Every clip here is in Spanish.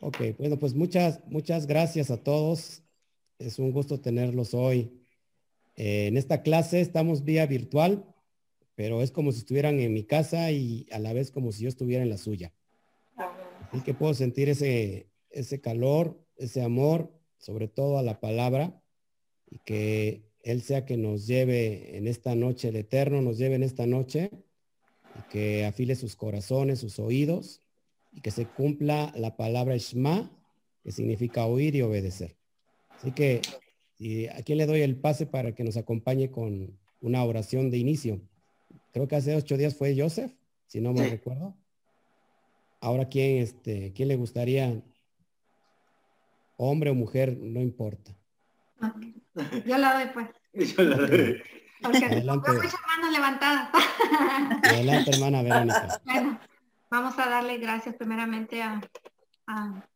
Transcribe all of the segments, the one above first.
Ok, bueno, pues muchas, muchas gracias a todos. Es un gusto tenerlos hoy. Eh, en esta clase estamos vía virtual, pero es como si estuvieran en mi casa y a la vez como si yo estuviera en la suya. Así que puedo sentir ese, ese calor, ese amor, sobre todo a la palabra, y que Él sea que nos lleve en esta noche, el Eterno nos lleve en esta noche, y que afile sus corazones, sus oídos, y que se cumpla la palabra Shema, que significa oír y obedecer. Así que y aquí le doy el pase para que nos acompañe con una oración de inicio. Creo que hace ocho días fue Joseph, si no me recuerdo. Ahora, ¿quién, este, ¿quién le gustaría? Hombre o mujer, no importa. Yo la doy, pues. Yo la doy. Porque Adelante. muchas manos levantadas. Adelante, hermana Verónica. Bueno, vamos a darle gracias primeramente a, a.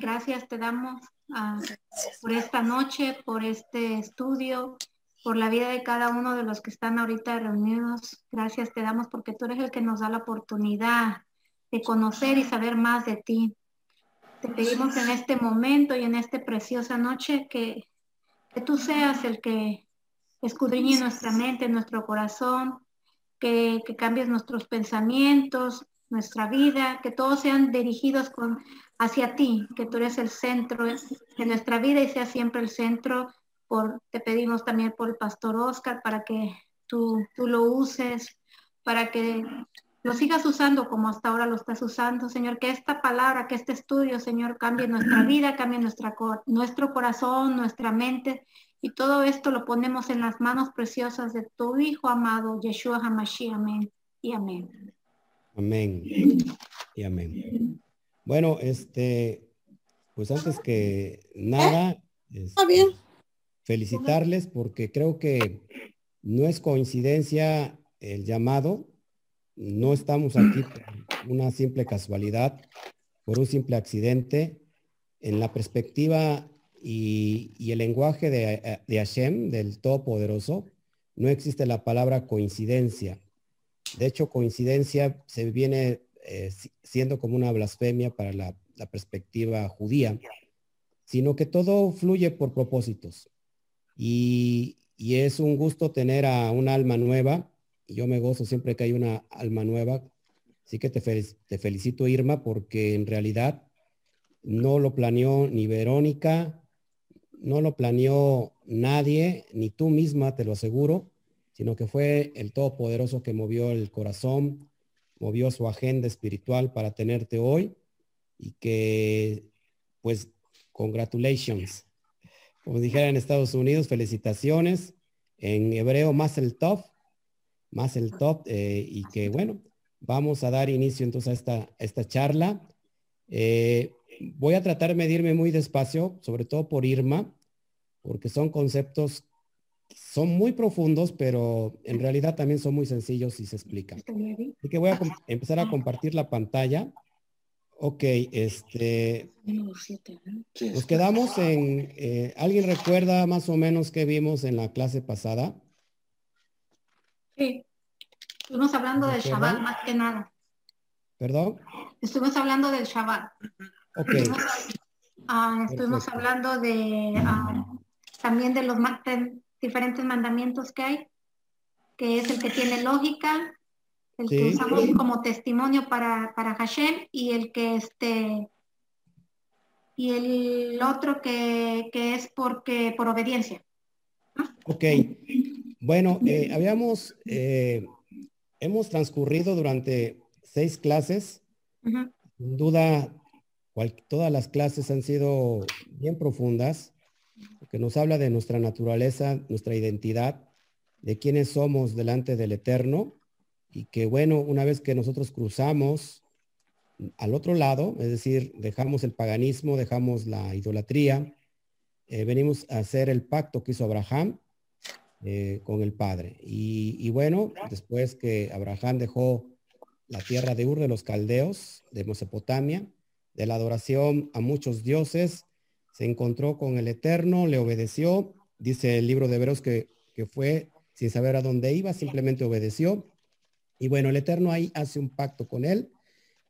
Gracias te damos por esta noche, por este estudio, por la vida de cada uno de los que están ahorita reunidos. Gracias te damos porque tú eres el que nos da la oportunidad de conocer y saber más de ti. Te pedimos en este momento y en esta preciosa noche que, que tú seas el que escudriñe nuestra mente, nuestro corazón, que, que cambies nuestros pensamientos, nuestra vida, que todos sean dirigidos con, hacia ti, que tú eres el centro de nuestra vida y sea siempre el centro. Por, te pedimos también por el pastor Oscar para que tú, tú lo uses, para que lo sigas usando como hasta ahora lo estás usando, Señor, que esta palabra, que este estudio, Señor, cambie nuestra vida, cambie nuestra, nuestro corazón, nuestra mente, y todo esto lo ponemos en las manos preciosas de tu Hijo amado, Yeshua Hamashiach, amén y amén. Amén y amén. Bueno, este, pues antes que nada, este, felicitarles porque creo que no es coincidencia el llamado, no estamos aquí por una simple casualidad, por un simple accidente. En la perspectiva y, el lenguaje de, de Hashem, del Todopoderoso, no existe la palabra coincidencia. De hecho, coincidencia se viene eh, siendo como una blasfemia para la, perspectiva judía, sino que todo fluye por propósitos. Y, es un gusto tener a un alma nueva. Yo me gozo siempre que hay una alma nueva. Así que te felicito, Irma, porque en realidad no lo planeó ni Verónica, no lo planeó nadie, ni tú misma, te lo aseguro, sino que fue el Todopoderoso que movió el corazón, movió su agenda espiritual para tenerte hoy y que, pues, congratulations. Como dijera en Estados Unidos, felicitaciones. En hebreo, más el top, más el top. Eh, y que, bueno, vamos a dar inicio entonces a esta, esta charla. Eh, voy a tratar de medirme muy despacio, sobre todo por Irma, porque son conceptos son muy profundos, pero en realidad también son muy sencillos y se explican. Así que voy a empezar a compartir la pantalla. Ok, este... Nos quedamos en... Eh, ¿Alguien recuerda más o menos qué vimos en la clase pasada? Sí. Estuvimos hablando del Shabbat más que nada. ¿Perdón? Estuvimos hablando del Shabbat. Ok. Estuvimos, ah, hablando de... Ah, también de los diferentes mandamientos que hay, que es el que tiene lógica, el que usamos como testimonio para, para Hashem y el que este y el otro que, es porque por obediencia. Ok. Bueno, eh, habíamos, eh, hemos transcurrido durante seis clases. Sin duda, todas las clases han sido bien profundas que nos habla de nuestra naturaleza, nuestra identidad, de quiénes somos delante del Eterno y que bueno, una vez que nosotros cruzamos al otro lado, es decir, dejamos el paganismo, dejamos la idolatría, eh, venimos a hacer el pacto que hizo Abraham eh, con el Padre. Y, y, bueno, después que Abraham dejó la tierra de Ur de los Caldeos, de Mesopotamia, de la adoración a muchos dioses, se encontró con el Eterno, le obedeció. Dice el libro de Hebreos que, que fue sin saber a dónde iba, simplemente obedeció. Y bueno, el Eterno ahí hace un pacto con él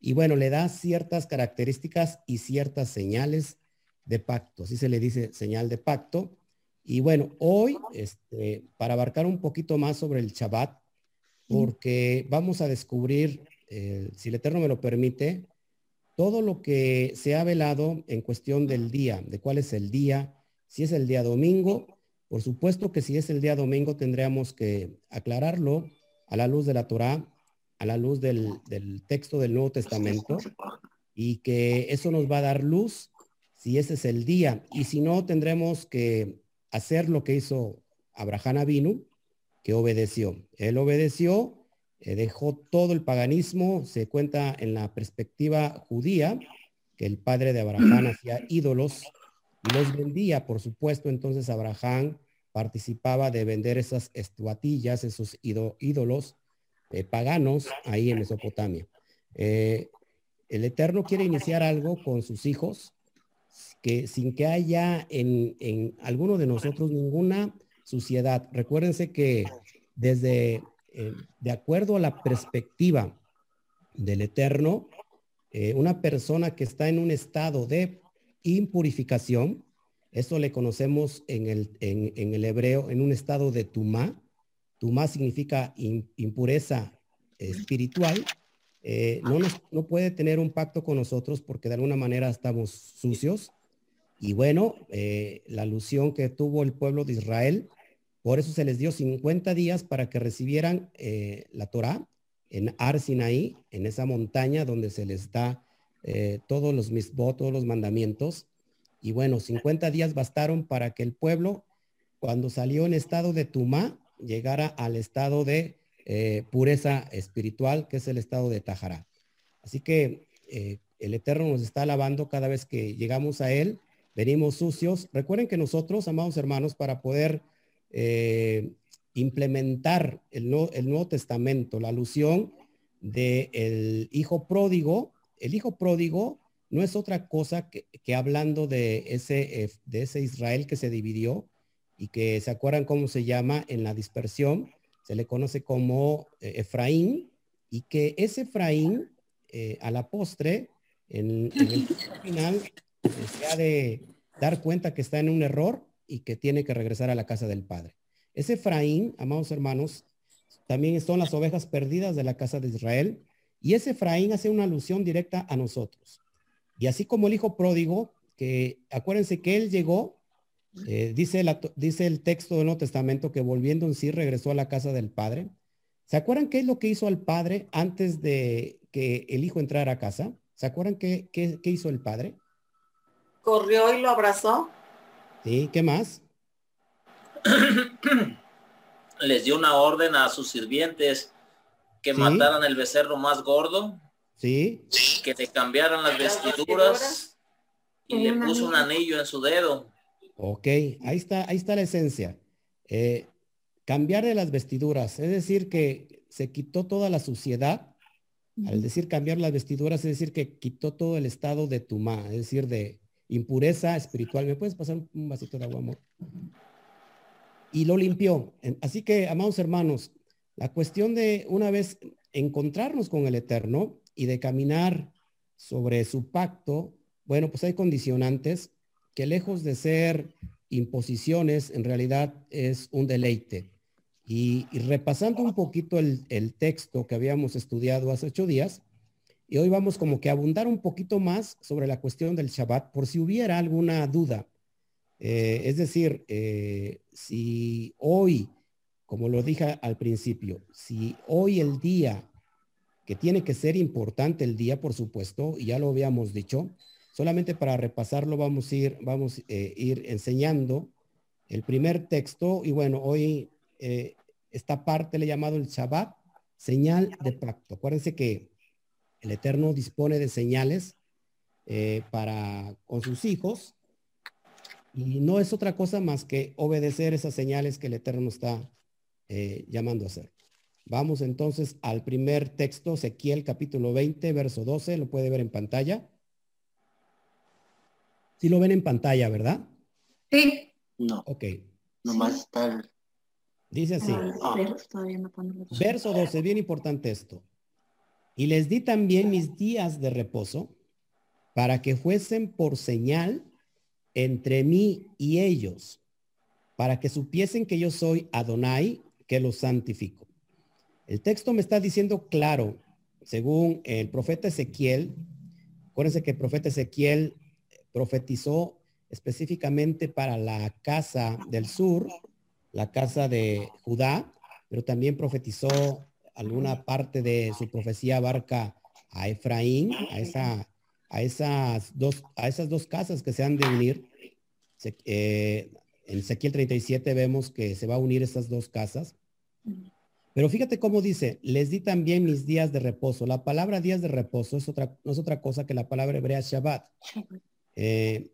y bueno, le da ciertas características y ciertas señales de pacto, así se le dice señal de pacto. Y bueno, hoy, este, para abarcar un poquito más sobre el Shabbat, porque vamos a descubrir, eh, si el Eterno me lo permite, todo lo que se ha velado en cuestión del día, de cuál es el día, si es el día domingo, por supuesto que si es el día domingo tendríamos que aclararlo a la luz de la Torá, a la luz del, texto del Nuevo Testamento, y que eso nos va a dar luz si ese es el día. Y si no, tendremos que hacer lo que hizo Abraham Avinu, que obedeció. Él obedeció, eh, dejó todo el paganismo, se cuenta en la perspectiva judía, que el padre de Abraham hacía ídolos y los vendía, por supuesto, entonces Abraham participaba de vender esas estuatillas, esos ídolos eh, paganos ahí en Mesopotamia. Eh, el Eterno quiere iniciar algo con sus hijos que sin que haya en, en alguno de nosotros ninguna suciedad. Recuérdense que desde, eh, de acuerdo a la perspectiva del Eterno, una persona que está en un estado de impurificación, eso le conocemos en el, en, el hebreo en un estado de tumá. Tumá significa impureza espiritual. Eh, no, no puede tener un pacto con nosotros porque de alguna manera estamos sucios. Y bueno, eh, la alusión que tuvo el pueblo de Israel, por eso se les dio 50 días para que recibieran eh, la Torah en Ar Sinaí, en esa montaña donde se les da todos los misbot, todos los mandamientos. Y bueno, 50 días bastaron para que el pueblo, cuando salió en estado de Tumá, llegara al estado de eh, pureza espiritual, que es el estado de Tajará. Así que eh, el Eterno nos está alabando cada vez que llegamos a Él, venimos sucios. Recuerden que nosotros, amados hermanos, para poder eh, implementar el, el, Nuevo Testamento, la alusión del hijo pródigo, el hijo pródigo no es otra cosa que, hablando de ese, eh, de ese Israel que se dividió y que se acuerdan cómo se llama en la dispersión, se le conoce como eh, Efraín, y que ese Efraín, a la postre, en, el final, se ha de dar cuenta que está en un error y que tiene que regresar a la casa del Padre. Ese Efraín, amados hermanos, también son las ovejas perdidas de la casa de Israel, y ese Efraín hace una alusión directa a nosotros. Y así como el hijo pródigo, que acuérdense que él llegó, eh, dice, dice el texto del Nuevo Testamento que volviendo en sí regresó a la casa del padre. ¿Se acuerdan qué es lo que hizo al padre antes de que el hijo entrara a casa? ¿Se acuerdan qué, qué hizo el padre? Corrió y lo abrazó. Sí, ¿qué más? Les dio una orden a sus sirvientes que mataran el becerro más gordo Sí. Que te cambiaran las vestiduras y le puso un anillo en su dedo. Ok, ahí está, ahí está la esencia. Eh, cambiar de las vestiduras, es decir, que se quitó toda la suciedad. Al decir cambiar las vestiduras, es decir, que quitó todo el estado de tumá, es decir, de impureza espiritual. ¿Me puedes pasar un vasito de agua, amor? Y lo limpió. Así que, amados hermanos, la cuestión de una vez encontrarnos con el Eterno, y de caminar sobre su pacto, bueno, pues hay condicionantes que lejos de ser imposiciones, en realidad es un deleite. Y, repasando un poquito el, texto que habíamos estudiado hace ocho días, y hoy vamos como que abundar un poquito más sobre la cuestión del Shabbat, por si hubiera alguna duda. Eh, es decir, eh, si hoy, como lo dije al principio, si hoy el día que tiene que ser importante el día, por supuesto, y ya lo habíamos dicho. Solamente para repasarlo vamos a ir, vamos eh, ir enseñando el primer texto y bueno, hoy eh, esta parte le he llamado el Shabbat, señal de pacto. Acuérdense que el Eterno dispone de señales eh, para con sus hijos y no es otra cosa más que obedecer esas señales que el Eterno está llamando a hacer. Vamos entonces al primer texto, Ezequiel capítulo 20, verso 12, lo puede ver en pantalla. Sí lo ven en pantalla, ¿verdad? Sí. No. Ok. Nomás está Dice así. Ah, verso 12, bien importante esto. Y les di también mis días de reposo para que fuesen por señal entre mí y ellos, para que supiesen que yo soy Adonai, que los santifico. El texto me está diciendo claro, según el profeta Ezequiel, acuérdense que el profeta Ezequiel profetizó específicamente para la casa del sur, la casa de Judá, pero también profetizó alguna parte de su profecía abarca a Efraín, a, esa, a, esas, dos, a esas dos casas que se han de unir. Eh, en Ezequiel 37 vemos que se va a unir esas dos casas. Pero fíjate cómo dice, les di también mis días de reposo. La palabra días de reposo es otra, no es otra cosa que la palabra hebrea Shabbat. Eh,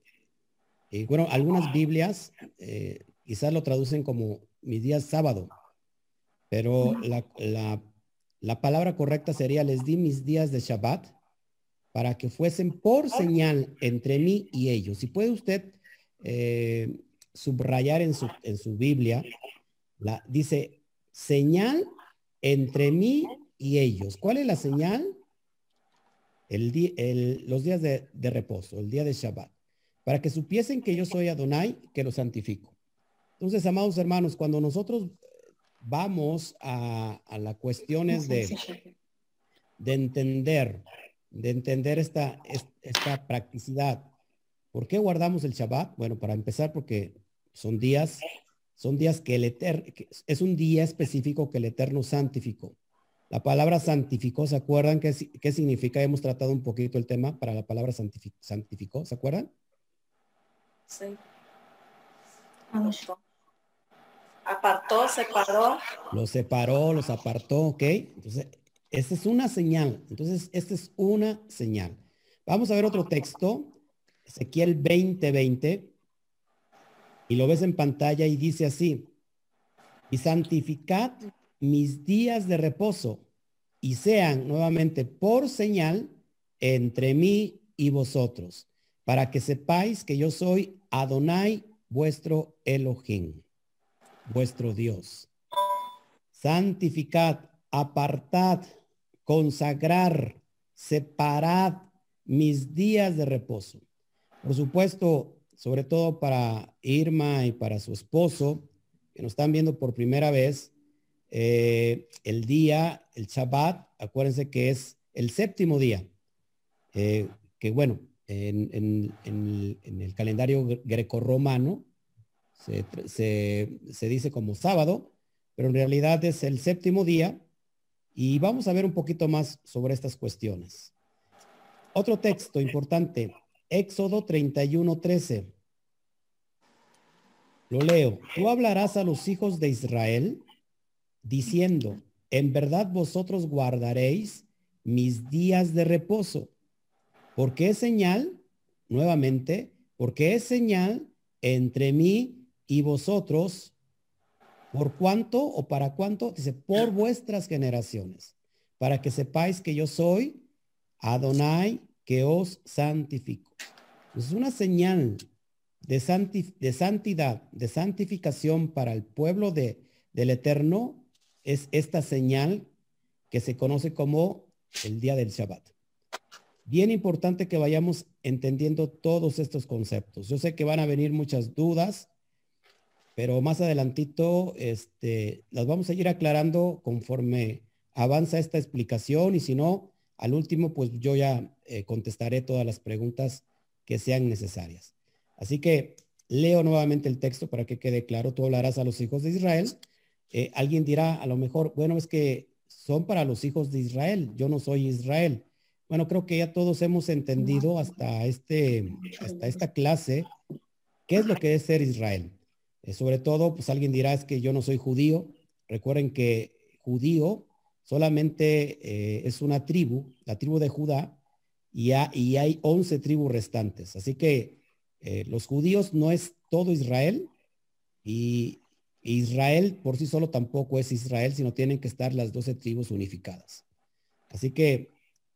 y bueno, algunas Biblias eh, quizás lo traducen como mis días sábado, pero la, la, palabra correcta sería les di mis días de Shabbat para que fuesen por señal entre mí y ellos. Si puede usted eh, subrayar en su, en su Biblia, la, dice señal entre mí y ellos. ¿Cuál es la señal? El, el, los días de, de reposo, el día de Shabbat para que supiesen que yo soy Adonai, que lo santifico. Entonces, amados hermanos, cuando nosotros vamos a, a las cuestiones de, de entender, de entender esta, esta practicidad, ¿por qué guardamos el Shabbat? Bueno, para empezar, porque son días, son días que el Eterno, es un día específico que el Eterno santificó. La palabra santificó, ¿se acuerdan qué, qué significa? Hemos tratado un poquito el tema para la palabra santificó, ¿se acuerdan? Sí. Apartó, separó. Lo separó, los apartó, ¿ok? Entonces, esta es una señal. Entonces, esta es una señal. Vamos a ver otro texto. Ezequiel 20, 20. Y lo ves en pantalla y dice así. Y santificad mis días de reposo y sean nuevamente por señal entre mí y vosotros, para que sepáis que yo soy Adonai, vuestro Elohim, vuestro Dios. Santificad, apartad, consagrar, separad mis días de reposo. Por supuesto, sobre todo para Irma y para su esposo, que nos están viendo por primera vez, eh, el día, el Shabbat, acuérdense que es el séptimo día, eh, que bueno, en, el calendario grecorromano se, se dice como sábado, pero en realidad es el séptimo día y vamos a ver un poquito más sobre estas cuestiones. Otro texto importante, Éxodo 31, 13. Lo leo. Tú hablarás a los hijos de Israel diciendo, en verdad vosotros guardaréis mis días de reposo ¿Por qué señal? Nuevamente, porque es señal entre mí y vosotros. ¿Por cuánto o para cuánto? Dice, por vuestras generaciones, para que sepáis que yo soy Adonai, que os santifico. Es una señal de, de santidad, de santificación para el pueblo de, del Eterno, es esta señal que se conoce como el día del Shabbat bien importante que vayamos entendiendo todos estos conceptos. Yo sé que van a venir muchas dudas, pero más adelantito este, las vamos a ir aclarando conforme avanza esta explicación y si no, al último, pues yo ya eh, contestaré todas las preguntas que sean necesarias. Así que leo nuevamente el texto para que quede claro. Tú hablarás a los hijos de Israel. Eh, alguien dirá a lo mejor, bueno, es que son para los hijos de Israel. Yo no soy Israel. Bueno, creo que ya todos hemos entendido hasta, este, hasta esta clase qué es lo que es ser Israel. Eh, sobre todo, pues alguien dirá es que yo no soy judío. Recuerden que judío solamente eh, es una tribu, la tribu de Judá, y, hay 11 tribus restantes. Así que eh, los judíos no es todo Israel y Israel por sí solo tampoco es Israel, sino tienen que estar las 12 tribus unificadas. Así que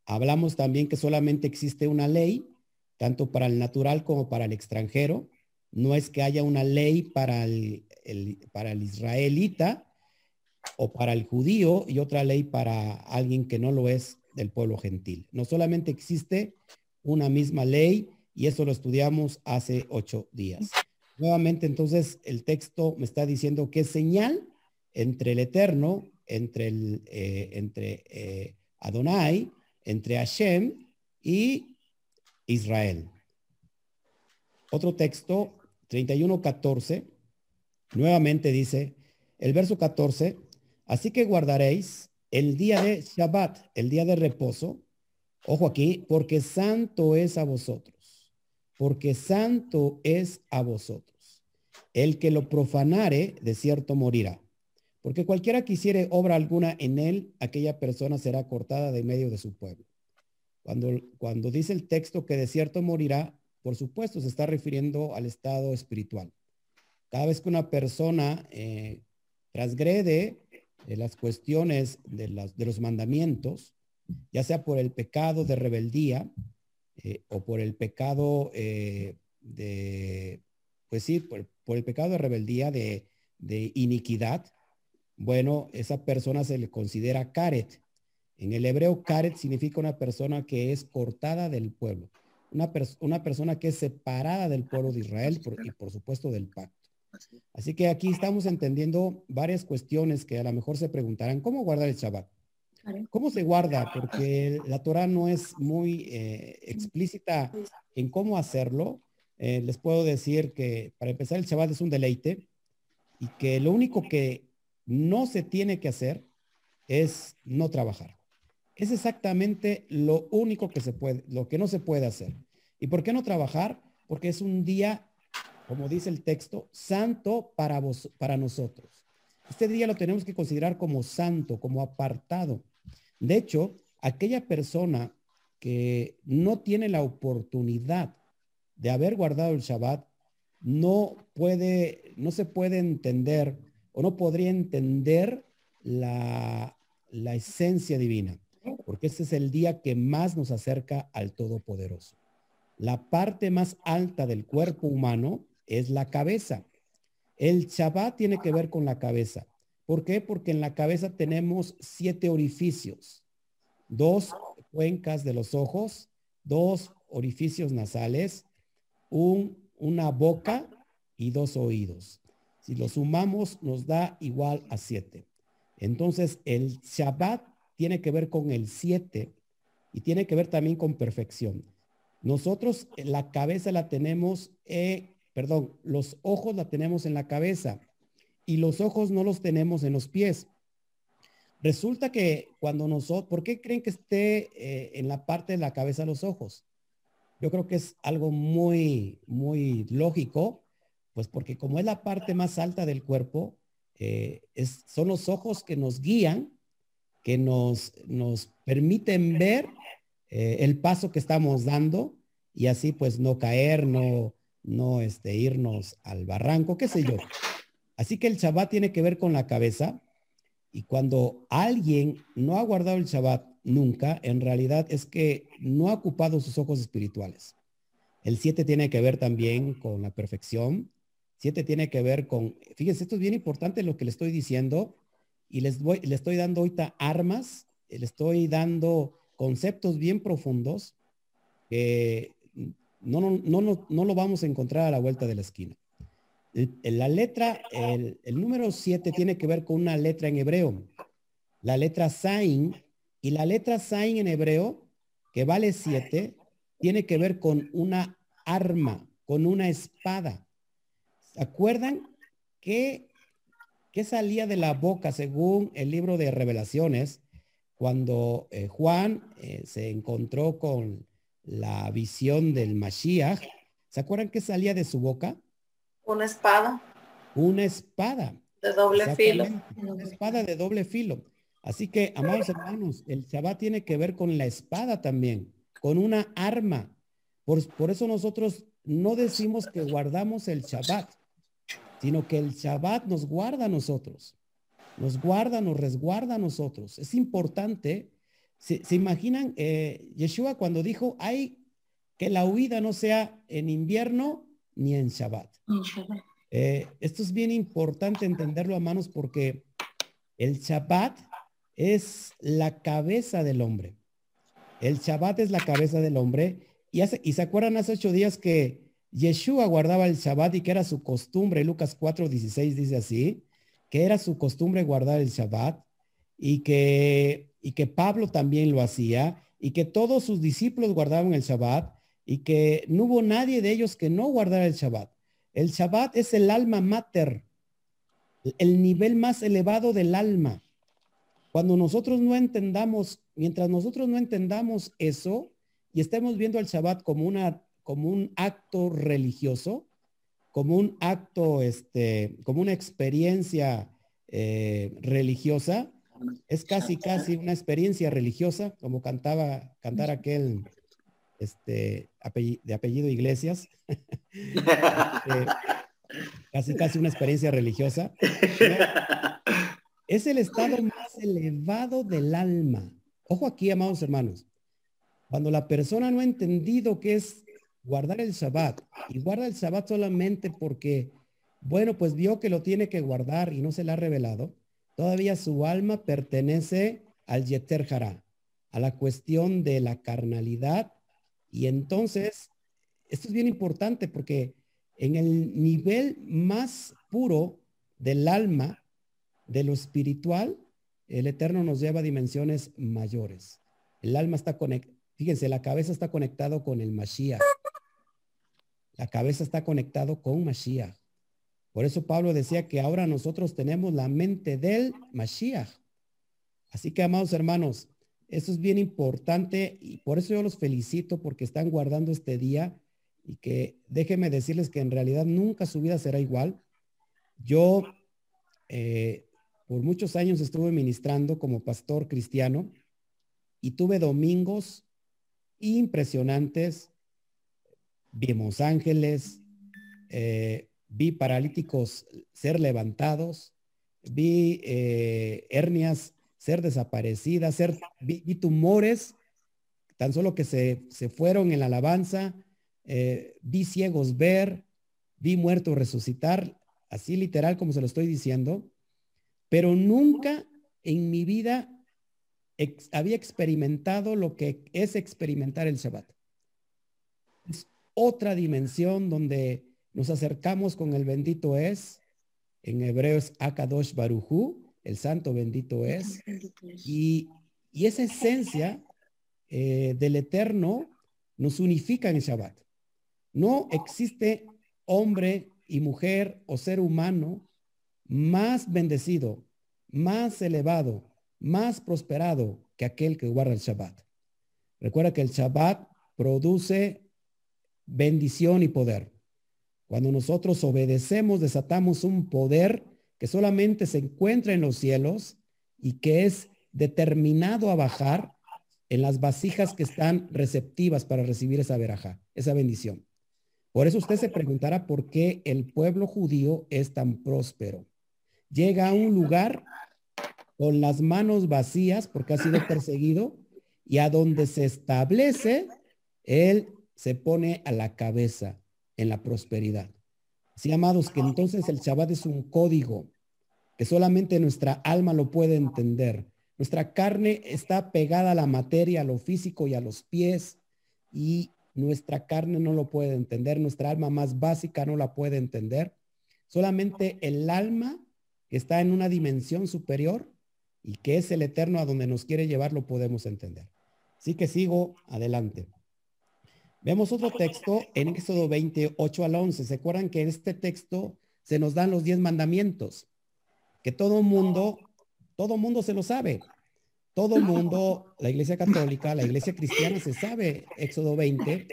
Hablamos también que solamente existe una ley, tanto para el natural como para el extranjero. No es que haya una ley para el, para el israelita o para el judío y otra ley para alguien que no lo es del pueblo gentil. No solamente existe una misma ley y eso lo estudiamos hace ocho días. Nuevamente, entonces, el texto me está diciendo que es señal entre el Eterno, entre, el, eh, entre eh, Adonai, entre Hashem y Israel. Otro texto, 31.14, nuevamente dice, el verso 14, así que guardaréis el día de Shabbat, el día de reposo, ojo aquí, porque santo es a vosotros, porque santo es a vosotros. El que lo profanare, de cierto morirá. Porque cualquiera que hiciere obra alguna en él, aquella persona será cortada de medio de su pueblo. Cuando, cuando dice el texto que de cierto morirá, por supuesto se está refiriendo al estado espiritual. Cada vez que una persona eh, transgrede eh, las cuestiones de, los mandamientos, ya sea por el pecado de rebeldía eh, o por el pecado de, pues sí, por, el pecado de rebeldía de, de iniquidad, bueno, esa persona se le considera karet. En el hebreo, karet significa una persona que es cortada del pueblo, una, una persona que es separada del pueblo de Israel y por supuesto del pacto. Así que aquí estamos entendiendo varias cuestiones que a lo mejor se preguntarán, ¿cómo guardar el Shabbat? ¿Cómo se guarda? Porque la Torah no es muy eh, explícita en cómo hacerlo. Eh, les puedo decir que para empezar el Shabbat es un deleite y que lo único que no se tiene que hacer es no trabajar. Es exactamente lo único que se puede, lo que no se puede hacer. ¿Y por qué no trabajar? Porque es un día, como dice el texto, santo para vos, para nosotros. Este día lo tenemos que considerar como santo, como apartado. De hecho, aquella persona que no tiene la oportunidad de haber guardado el Shabbat, no puede, no se puede entender o no podría entender la, la esencia divina, porque este es el día que más nos acerca al Todopoderoso. La parte más alta del cuerpo humano es la cabeza. El Shabbat tiene que ver con la cabeza. ¿Por qué? Porque en la cabeza tenemos siete orificios, dos cuencas de los ojos, dos orificios nasales, un, una boca y dos oídos. Si lo sumamos, nos da igual a 7. Entonces, el Shabbat tiene que ver con el 7 y tiene que ver también con perfección. Nosotros eh, la cabeza la tenemos, eh, perdón, los ojos la tenemos en la cabeza y los ojos no los tenemos en los pies. Resulta que cuando nosotros, ¿por qué creen que esté eh, en la parte de la cabeza los ojos? Yo creo que es algo muy, muy lógico pues porque como es la parte más alta del cuerpo, son los ojos que nos guían, que nos, nos permiten ver eh, el paso que estamos dando y así pues no caer, no, no este, irnos al barranco, qué sé yo. Así que el Shabbat tiene que ver con la cabeza y cuando alguien no ha guardado el Shabbat nunca, en realidad es que no ha ocupado sus ojos espirituales. El 7 tiene que ver también con la perfección, Siete tiene que ver con, fíjense, esto es bien importante lo que le estoy diciendo y les voy, le estoy dando ahorita armas, le estoy dando conceptos bien profundos que no, no, no, no, lo vamos a encontrar a la vuelta de la esquina. la letra, el, número siete tiene que ver con una letra en hebreo. La letra Sain y la letra Sain en hebreo, que vale siete, tiene que ver con una arma, con una espada. ¿Se acuerdan que, qué salía de la boca según el libro de revelaciones cuando eh, Juan eh, se encontró con la visión del Mashiach? ¿Se acuerdan qué salía de su boca? Una espada. Una espada. De doble filo. Una espada de doble filo. Así que, amados hermanos, el Shabbat tiene que ver con la espada también, con una arma. Por, por eso nosotros no decimos que guardamos el Shabbat, sino que el Shabbat nos guarda a nosotros, nos guarda, nos resguarda a nosotros. Es importante, se, imaginan eh, Yeshua cuando dijo, hay que la huida no sea en invierno ni en Shabbat. Eh, esto es bien importante entenderlo a manos porque el Shabbat es la cabeza del hombre. El Shabbat es la cabeza del hombre. Y, hace, y se acuerdan hace ocho días que Yeshua guardaba el Shabbat y que era su costumbre. Lucas 4, 16 dice así, que era su costumbre guardar el Shabbat y que, y que Pablo también lo hacía y que todos sus discípulos guardaban el Shabbat y que no hubo nadie de ellos que no guardara el Shabbat. El Shabbat es el alma mater, el nivel más elevado del alma. Cuando nosotros no entendamos, mientras nosotros no entendamos eso y estemos viendo el Shabbat como, una, como un acto religioso, como un acto, este, como una experiencia eh, religiosa, es casi, casi una experiencia religiosa, como cantaba, cantar aquel este, de apellido Iglesias. Este, casi, casi una experiencia religiosa. Es el estado más elevado del alma. Ojo aquí, amados hermanos. Cuando la persona no ha entendido qué es guardar el Shabbat y guarda el Shabbat solamente porque, bueno, pues vio que lo tiene que guardar y no se le ha revelado, todavía su alma pertenece al Yeter Hará, a la cuestión de la carnalidad. Y entonces, esto es bien importante porque en el nivel más puro del alma, de lo espiritual, el Eterno nos lleva a dimensiones mayores. El alma está conectada, fíjense, la cabeza está conectado con el Mashiach. La cabeza está conectado con Mashiach. Por eso Pablo decía que ahora nosotros tenemos la mente del Mashiach. Así que, amados hermanos, eso es bien importante y por eso yo los felicito porque están guardando este día y que déjenme decirles que en realidad nunca su vida será igual. Yo eh, por muchos años estuve ministrando como pastor cristiano y tuve domingos impresionantes. Vimos ángeles, eh, vi paralíticos ser levantados, vi eh, hernias ser desaparecidas, vi, tumores tan solo que se, se fueron en la alabanza, eh, vi ciegos ver, vi muertos resucitar, así literal como se lo estoy diciendo, pero nunca en mi vida había experimentado lo que es experimentar el Shabbat. Otra dimensión donde nos acercamos con el bendito es, en hebreo es Akadosh Baruchu, el santo bendito es, y, esa esencia eh, del eterno nos unifica en el Shabbat. No existe hombre y mujer o ser humano más bendecido, más elevado, más prosperado que aquel que guarda el Shabbat. Recuerda que el Shabbat produce bendición y poder. Cuando nosotros obedecemos, desatamos un poder que solamente se encuentra en los cielos y que es determinado a bajar en las vasijas que están receptivas para recibir esa veraja, esa bendición. Por eso usted se preguntará por qué el pueblo judío es tan próspero. Llega a un lugar con las manos vacías porque ha sido perseguido y a donde se establece, él se pone a la cabeza en la prosperidad. Así, amados, que entonces el Shabbat es un código que solamente nuestra alma lo puede entender. Nuestra carne está pegada a la materia, a lo físico y a los pies, y nuestra carne no lo puede entender, nuestra alma más básica no la puede entender. Solamente el alma que está en una dimensión superior y que es el eterno a donde nos quiere llevar lo podemos entender. Así que sigo adelante. Vemos otro texto en Éxodo 28 al 11. ¿Se acuerdan que en este texto se nos dan los diez mandamientos? Que todo mundo, todo mundo se lo sabe. Todo mundo, la iglesia católica, la iglesia cristiana se sabe Éxodo 20,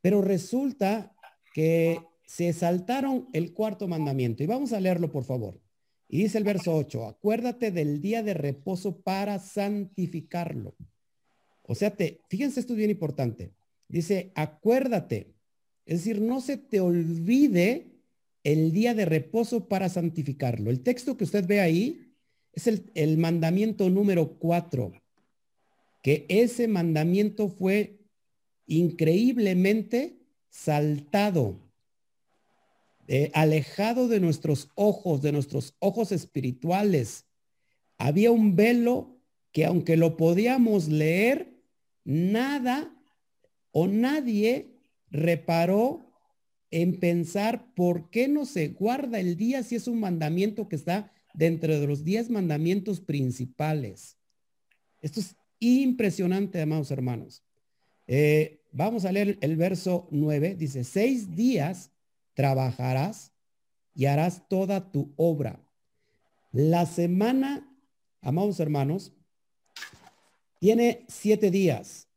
pero resulta que se saltaron el cuarto mandamiento. Y vamos a leerlo, por favor. Y dice el verso 8, acuérdate del día de reposo para santificarlo. O sea, te, fíjense, esto es bien importante. Dice, acuérdate. Es decir, no se te olvide el día de reposo para santificarlo. El texto que usted ve ahí es el, mandamiento número cuatro, que ese mandamiento fue increíblemente saltado, eh, alejado de nuestros ojos, de nuestros ojos espirituales. Había un velo que aunque lo podíamos leer, nada o nadie reparó en pensar por qué no se guarda el día si es un mandamiento que está dentro de los diez mandamientos principales. Esto es impresionante, amados hermanos. Eh, vamos a leer el verso 9. Dice, seis días trabajarás y harás toda tu obra. La semana, amados hermanos, tiene siete días.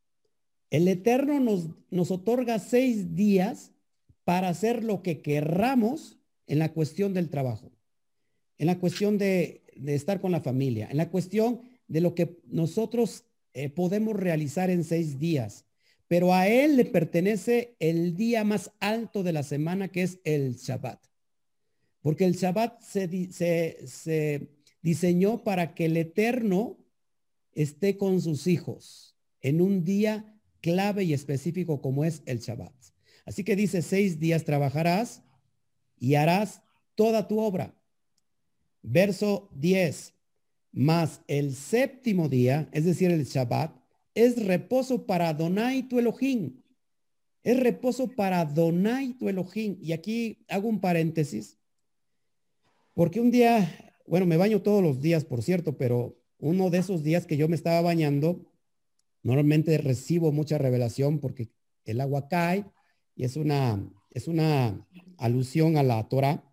El Eterno nos, nos otorga seis días para hacer lo que querramos en la cuestión del trabajo, en la cuestión de, estar con la familia, en la cuestión de lo que nosotros eh, podemos realizar en seis días. Pero a Él le pertenece el día más alto de la semana, que es el Shabbat. Porque el Shabbat se, se diseñó para que el Eterno esté con sus hijos en un día clave y específico como es el Shabbat. Así que dice, seis días trabajarás y harás toda tu obra. Verso 10, más el séptimo día, es decir, el Shabbat, es reposo para Donai tu Elohim. Es reposo para Donai tu Elohim. Y aquí hago un paréntesis, porque un día, bueno, me baño todos los días, por cierto, pero uno de esos días que yo me estaba bañando, normalmente recibo mucha revelación porque el agua cae y es una, es una alusión a la Torah.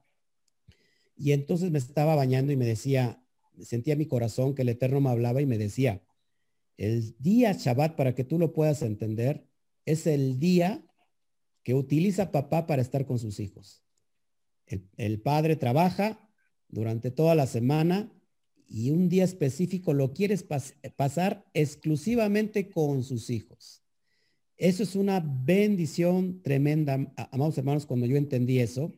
Y entonces me estaba bañando y me decía, sentía mi corazón que el Eterno me hablaba y me decía, el día Shabbat, para que tú lo puedas entender, es el día que utiliza papá para estar con sus hijos. El, el padre trabaja durante toda la semana y un día específico lo quieres pasar exclusivamente con sus hijos. Eso es una bendición tremenda, amados hermanos, cuando yo entendí eso.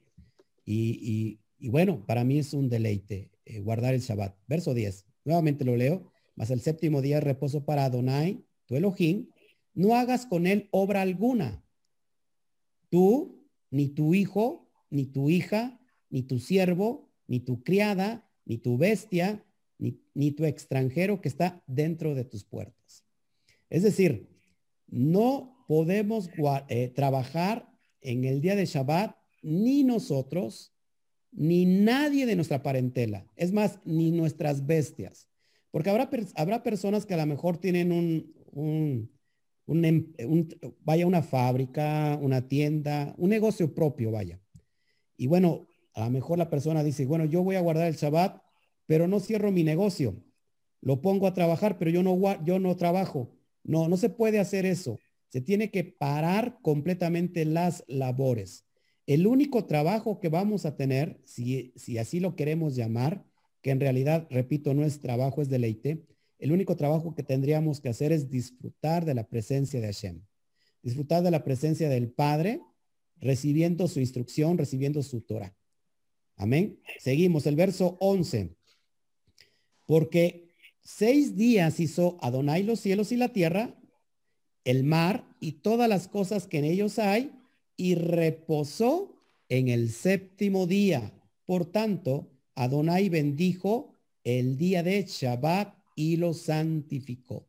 Y, bueno, para mí es un deleite eh, guardar el Shabbat. Verso 10. Nuevamente lo leo. Mas el séptimo día es reposo para Adonai, tu Elohim. No hagas con él obra alguna. Tú, ni tu hijo, ni tu hija, ni tu siervo, ni tu criada, ni tu bestia, ni, tu extranjero que está dentro de tus puertas. Es decir, no podemos eh, trabajar en el día de Shabbat, ni nosotros, ni nadie de nuestra parentela. Es más, ni nuestras bestias. Porque habrá, habrá personas que a lo mejor tienen un, un, un, em, un, vaya, una fábrica, una tienda, un negocio propio, vaya. Y bueno, a lo mejor la persona dice, bueno, yo voy a guardar el Shabbat, pero no cierro mi negocio. Lo pongo a trabajar, pero yo no, yo no trabajo. No, no se puede hacer eso. Se tiene que parar completamente las labores. El único trabajo que vamos a tener, si, si así lo queremos llamar, que en realidad, repito, no es trabajo, es deleite, el único trabajo que tendríamos que hacer es disfrutar de la presencia de Hashem. Disfrutar de la presencia del Padre, recibiendo su instrucción, recibiendo su Torah. Amén. Seguimos, el verso 11. Porque seis días hizo Adonai los cielos y la tierra, el mar y todas las cosas que en ellos hay, y reposó en el séptimo día. Por tanto, Adonai bendijo el día de Shabbat y lo santificó.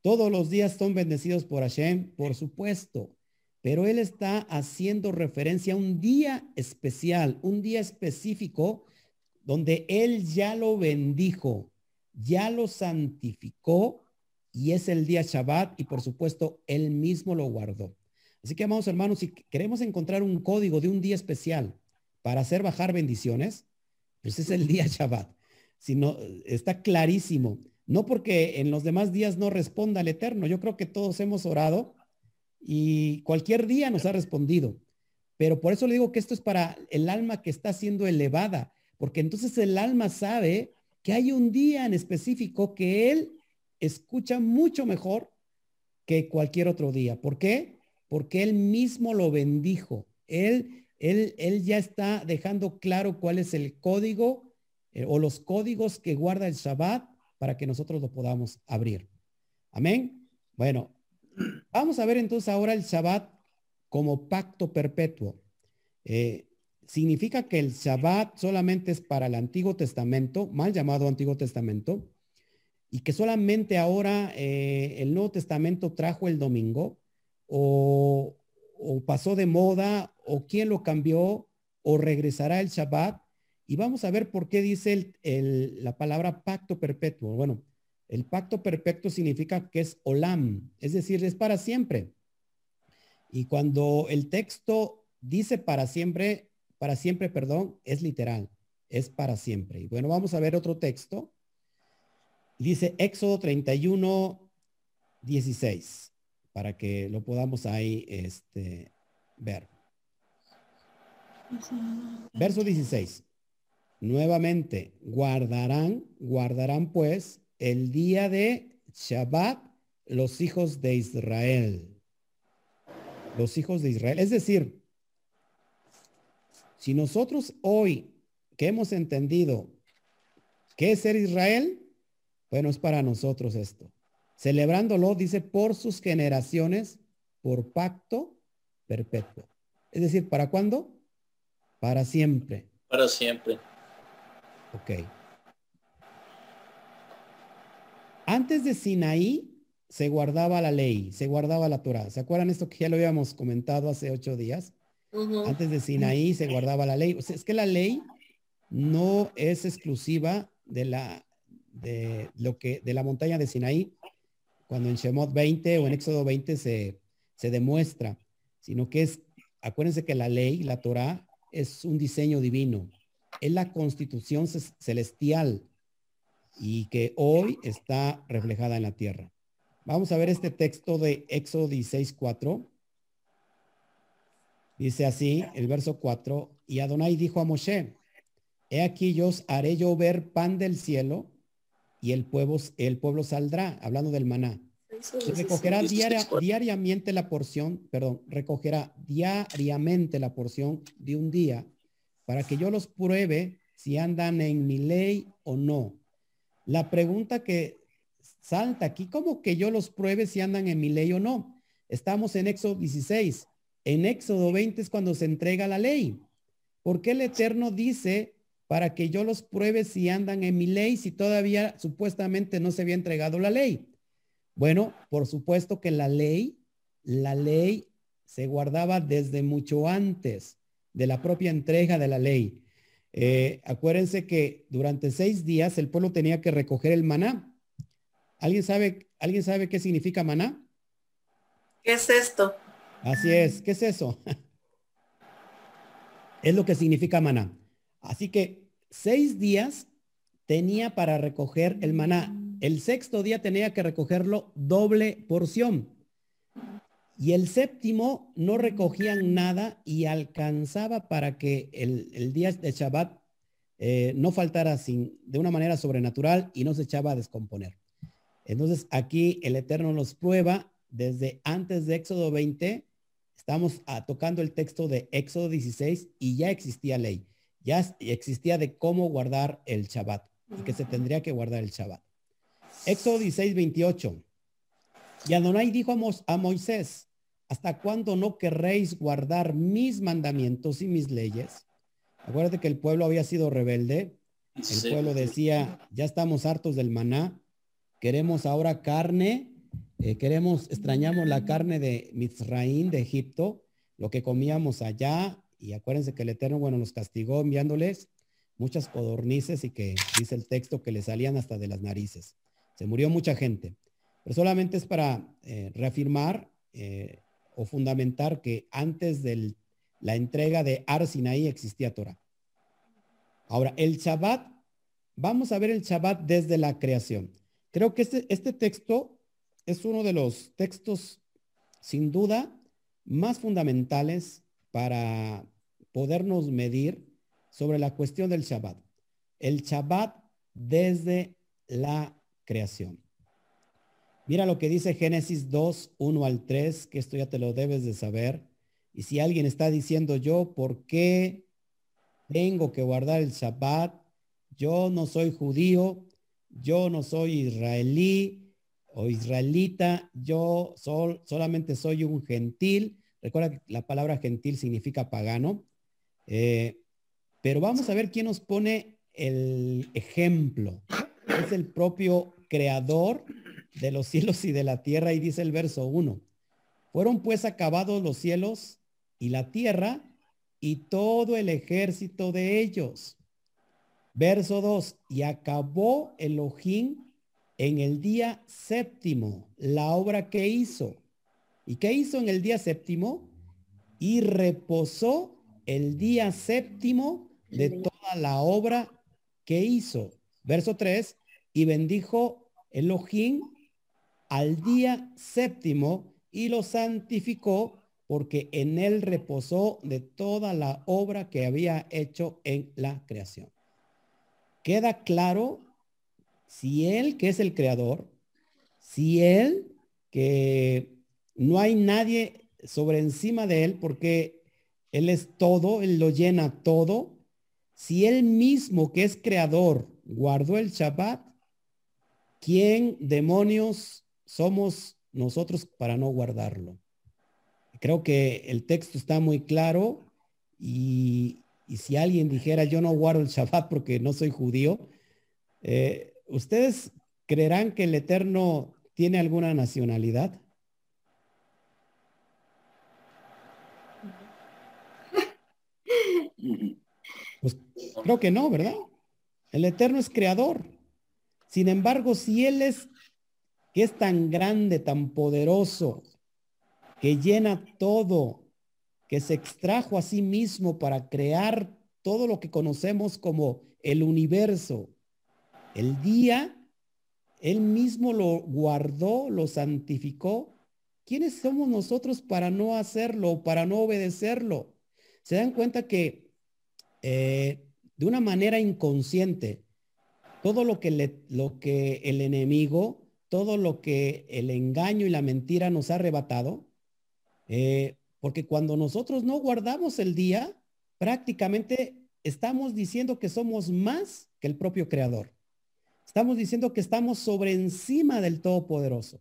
Todos los días son bendecidos por Hashem, por supuesto, pero él está haciendo referencia a un día especial, un día específico donde él ya lo bendijo, ya lo santificó y es el día Shabbat y por supuesto él mismo lo guardó. Así que, amados hermanos, si queremos encontrar un código de un día especial para hacer bajar bendiciones, pues es el día Shabbat. Si no, está clarísimo. No porque en los demás días no responda el Eterno. Yo creo que todos hemos orado y cualquier día nos ha respondido. Pero por eso le digo que esto es para el alma que está siendo elevada, porque entonces el alma sabe que hay un día en específico que él escucha mucho mejor que cualquier otro día. ¿Por qué? Porque él mismo lo bendijo. Él, él, él ya está dejando claro cuál es el código eh, o los códigos que guarda el Shabbat para que nosotros lo podamos abrir. Amén. Bueno, vamos a ver entonces ahora el Shabbat como pacto perpetuo. Eh, significa que el Shabbat solamente es para el Antiguo Testamento, mal llamado Antiguo Testamento, y que solamente ahora eh, el Nuevo Testamento trajo el domingo o, pasó de moda o quién lo cambió o regresará el Shabbat. Y vamos a ver por qué dice la palabra pacto perpetuo. Bueno, el pacto perpetuo significa que es olam, es decir, es para siempre. Y cuando el texto dice para siempre, para siempre, perdón, es literal, es para siempre. Y bueno, vamos a ver otro texto. Dice Éxodo 31, 16, para que lo podamos ahí este, ver. Verso 16. Nuevamente, guardarán, guardarán pues el día de Shabbat los hijos de Israel. Los hijos de Israel. Es decir, si nosotros hoy que hemos entendido qué es ser Israel, bueno, es para nosotros esto. Celebrándolo, dice, por sus generaciones, por pacto perpetuo. Es decir, ¿para cuándo? Para siempre. Para siempre. Ok. Antes de Sinaí se guardaba la ley, se guardaba la Torah. ¿Se acuerdan esto que ya lo habíamos comentado hace ocho días? Antes de Sinaí se guardaba la ley. O sea, es que la ley no es exclusiva de la de lo que de la montaña de Sinaí, cuando en Shemot 20 o en Éxodo 20 se, se demuestra, sino que es, acuérdense que la ley, la Torah, es un diseño divino, es la constitución celestial y que hoy está reflejada en la tierra. Vamos a ver este texto de Éxodo 16, 4. Dice así, el verso 4, y Adonai dijo a Moshe, he aquí yo os haré llover pan del cielo y el pueblo, el pueblo saldrá, hablando del maná. recogerá diariamente la porción, perdón, recogerá diariamente la porción de un día para que yo los pruebe si andan en mi ley o no. La pregunta que salta aquí, ¿cómo que yo los pruebe si andan en mi ley o no? Estamos en Éxodo 16. En Éxodo 20 es cuando se entrega la ley. ¿Por qué el Eterno dice para que yo los pruebe si andan en mi ley, si todavía supuestamente no se había entregado la ley. Bueno, por supuesto que la ley, la ley se guardaba desde mucho antes de la propia entrega de la ley. Eh, acuérdense que durante seis días el pueblo tenía que recoger el maná. ¿Alguien sabe, ¿Alguien sabe qué significa maná? ¿Qué es esto? Así es, ¿qué es eso? es lo que significa maná. Así que seis días tenía para recoger el maná. El sexto día tenía que recogerlo doble porción. Y el séptimo no recogían nada y alcanzaba para que el, día de Shabbat eh, no faltara sin, de una manera sobrenatural y no se echaba a descomponer. Entonces aquí el Eterno nos prueba desde antes de Éxodo 20, estamos ah, tocando el texto de Éxodo 16 y ya existía ley ya existía de cómo guardar el Shabbat y que se tendría que guardar el Shabbat. Éxodo 16, 28. Y Adonai dijo a, Moisés, ¿hasta cuándo no querréis guardar mis mandamientos y mis leyes? Acuérdate que el pueblo había sido rebelde. El pueblo decía, ya estamos hartos del maná, queremos ahora carne, eh, queremos, extrañamos la carne de Mizraín, de Egipto, lo que comíamos allá, y acuérdense que el Eterno, bueno, los castigó enviándoles muchas codornices y que dice el texto que le salían hasta de las narices. Se murió mucha gente. Pero solamente es para eh, reafirmar eh, o fundamentar que antes de la entrega de Ar existía Torah. Ahora, el Shabbat, vamos a ver el Shabbat desde la creación. Creo que este, este texto es uno de los textos, sin duda, más fundamentales para podernos medir sobre la cuestión del Shabbat. El Shabbat desde la creación. Mira lo que dice Génesis 2, 1 al 3, que esto ya te lo debes de saber. Y si alguien está diciendo yo, ¿por qué tengo que guardar el Shabbat? Yo no soy judío, yo no soy israelí o israelita, yo solamente soy un gentil Recuerda que la palabra gentil significa pagano. Eh, pero vamos a ver quién nos pone el ejemplo. Es el propio creador de los cielos y de la tierra y dice el verso 1. Fueron pues acabados los cielos y la tierra y todo el ejército de ellos. Verso 2. Y acabó Elohim en el día séptimo la obra que hizo. ¿Y qué hizo en el día séptimo? Y reposó el día séptimo de toda la obra que hizo. Verso 3. Y bendijo Elohim al día séptimo y lo santificó porque en él reposó de toda la obra que había hecho en la creación. Queda claro si él, que es el creador, si él, que no hay nadie sobre encima de él, porque él es todo, él lo llena todo, si él mismo, que es creador, guardó el Shabbat, ¿quién demonios somos nosotros para no guardarlo? Creo que el texto está muy claro y, si alguien dijera yo no guardo el Shabbat porque no soy judío, eh, ¿ustedes creerán que el Eterno tiene alguna nacionalidad? Pues creo que no, ¿verdad? El Eterno es creador. Sin embargo, si Él es, que es tan grande, tan poderoso, que llena todo, que se extrajo a sí mismo para crear todo lo que conocemos como el universo. El día, él mismo lo guardó, lo santificó. ¿Quiénes somos nosotros para no hacerlo, para no obedecerlo? Se dan cuenta que eh, de una manera inconsciente, todo lo que, el enemigo, todo lo que el engaño y la mentira nos ha arrebatado, eh, porque cuando nosotros no guardamos el día, prácticamente estamos diciendo que somos más que el propio creador. Estamos diciendo que estamos sobre encima del Todopoderoso.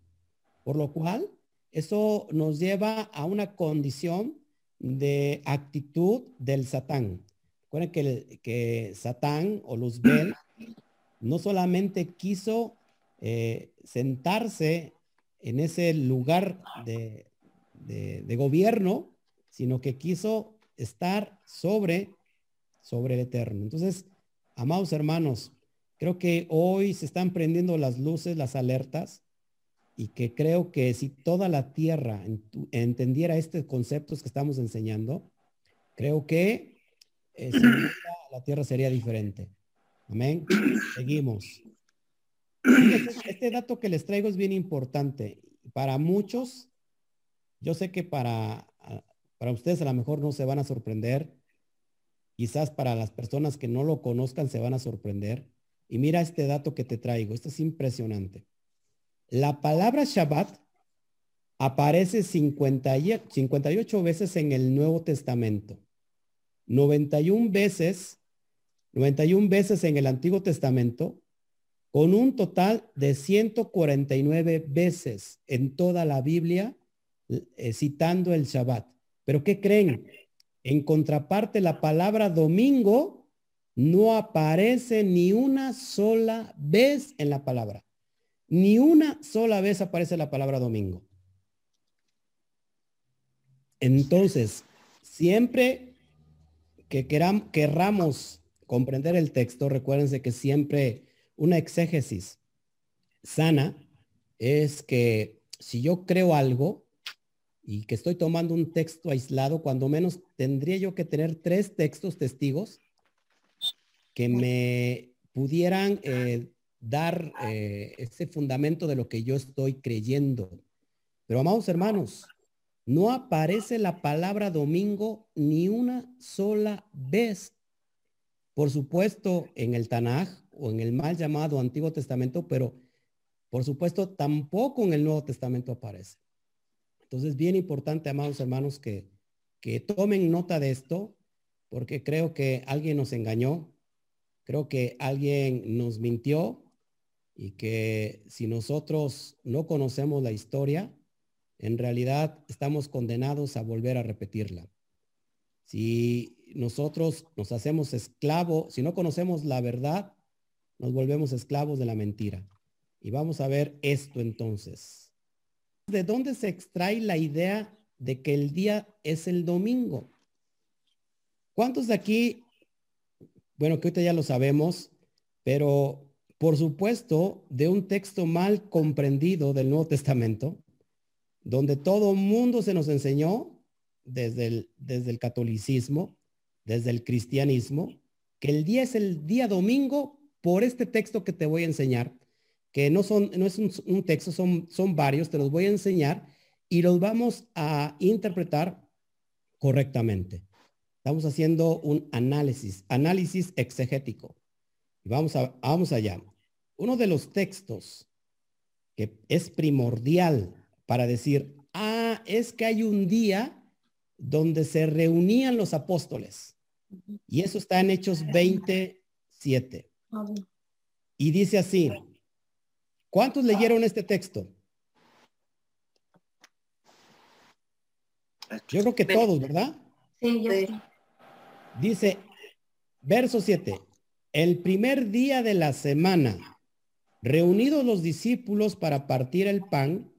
Por lo cual, eso nos lleva a una condición de actitud del Satán. Recuerden que, Satán o Luzbel no solamente quiso eh, sentarse en ese lugar de, de, gobierno, sino que quiso estar sobre, sobre el eterno. Entonces, amados hermanos, creo que hoy se están prendiendo las luces, las alertas, y que creo que si toda la tierra entendiera estos conceptos que estamos enseñando, creo que eh, la tierra sería diferente. Amén. Seguimos. Este, este dato que les traigo es bien importante. Para muchos yo sé que para, para ustedes a lo mejor no se van a sorprender. Quizás para las personas que no lo conozcan se van a sorprender. Y mira este dato que te traigo. Esto es impresionante. La palabra Shabbat aparece 58 veces en el Nuevo Testamento. 91 veces, 91 veces en el Antiguo Testamento, con un total de 149 veces en toda la Biblia eh, citando el Shabbat. Pero ¿qué creen? En contraparte, la palabra domingo no aparece ni una sola vez en la palabra. Ni una sola vez aparece la palabra domingo. Entonces, siempre que queramos, querramos comprender el texto, recuérdense que siempre una exégesis sana es que si yo creo algo, y que estoy tomando un texto aislado, cuando menos tendría yo que tener tres textos testigos que me pudieran eh, dar eh, ese fundamento de lo que yo estoy creyendo. Pero amados hermanos, no aparece la palabra domingo ni una sola vez. Por supuesto, en el Tanaj o en el mal llamado Antiguo Testamento, pero por supuesto tampoco en el Nuevo Testamento aparece. Entonces, bien importante, amados hermanos, que, que tomen nota de esto, porque creo que alguien nos engañó, creo que alguien nos mintió y que si nosotros no conocemos la historia, en realidad estamos condenados a volver a repetirla. Si nosotros nos hacemos esclavos, si no conocemos la verdad, nos volvemos esclavos de la mentira. Y vamos a ver esto entonces. ¿De dónde se extrae la idea de que el día es el domingo? ¿Cuántos de aquí, bueno, que ahorita ya lo sabemos, pero por supuesto, de un texto mal comprendido del Nuevo Testamento, donde todo mundo se nos enseñó desde el, desde el catolicismo, desde el cristianismo, que el día es el día domingo por este texto que te voy a enseñar, que no, son, no es un, texto, son, son varios, te los voy a enseñar y los vamos a interpretar correctamente. Estamos haciendo un análisis, análisis exegético. Vamos, a, vamos allá. Uno de los textos que es primordial para decir, ah, es que hay un día donde se reunían los apóstoles. Y eso está en Hechos 27. Y dice así, ¿cuántos leyeron este texto? Yo creo que todos, ¿verdad? Sí, yo Dice, verso 7, el primer día de la semana, reunidos los discípulos para partir el pan,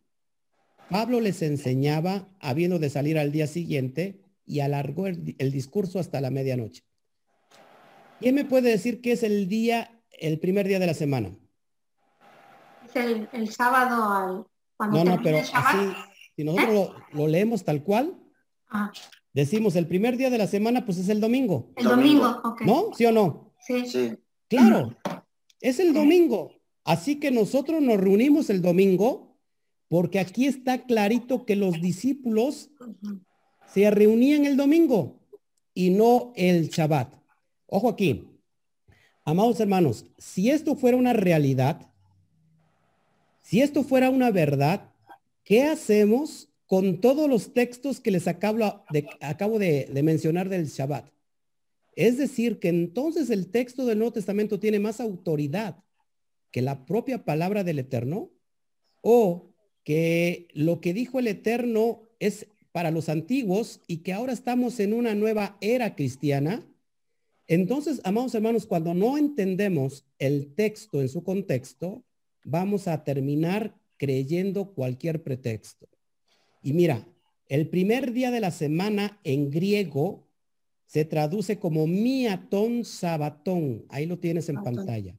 Pablo les enseñaba, habiendo de salir al día siguiente, y alargó el, discurso hasta la medianoche. ¿Quién me puede decir qué es el día, el primer día de la semana? Es el, sábado al... Cuando no, no, pero así, si nosotros lo, leemos tal cual, ah. Decimos el primer día de la semana, pues es el domingo. El domingo, ok. ¿No? ¿Sí o no? Sí. Claro, es el domingo. Así que nosotros nos reunimos el domingo porque aquí está clarito que los discípulos se reunían el domingo y no el Shabbat. Ojo aquí. Amados hermanos, si esto fuera una realidad, si esto fuera una verdad, ¿qué hacemos con todos los textos que les acabo de, mencionar del Shabbat? Es decir, que entonces el texto del Nuevo Testamento tiene más autoridad que la propia palabra del Eterno o que lo que dijo el Eterno es para los antiguos y que ahora estamos en una nueva era cristiana. Entonces, amados hermanos, cuando no entendemos el texto en su contexto, vamos a terminar creyendo cualquier pretexto. Y mira, el primer día de la semana en griego se traduce como miatón sabatón. Ahí lo tienes en pantalla.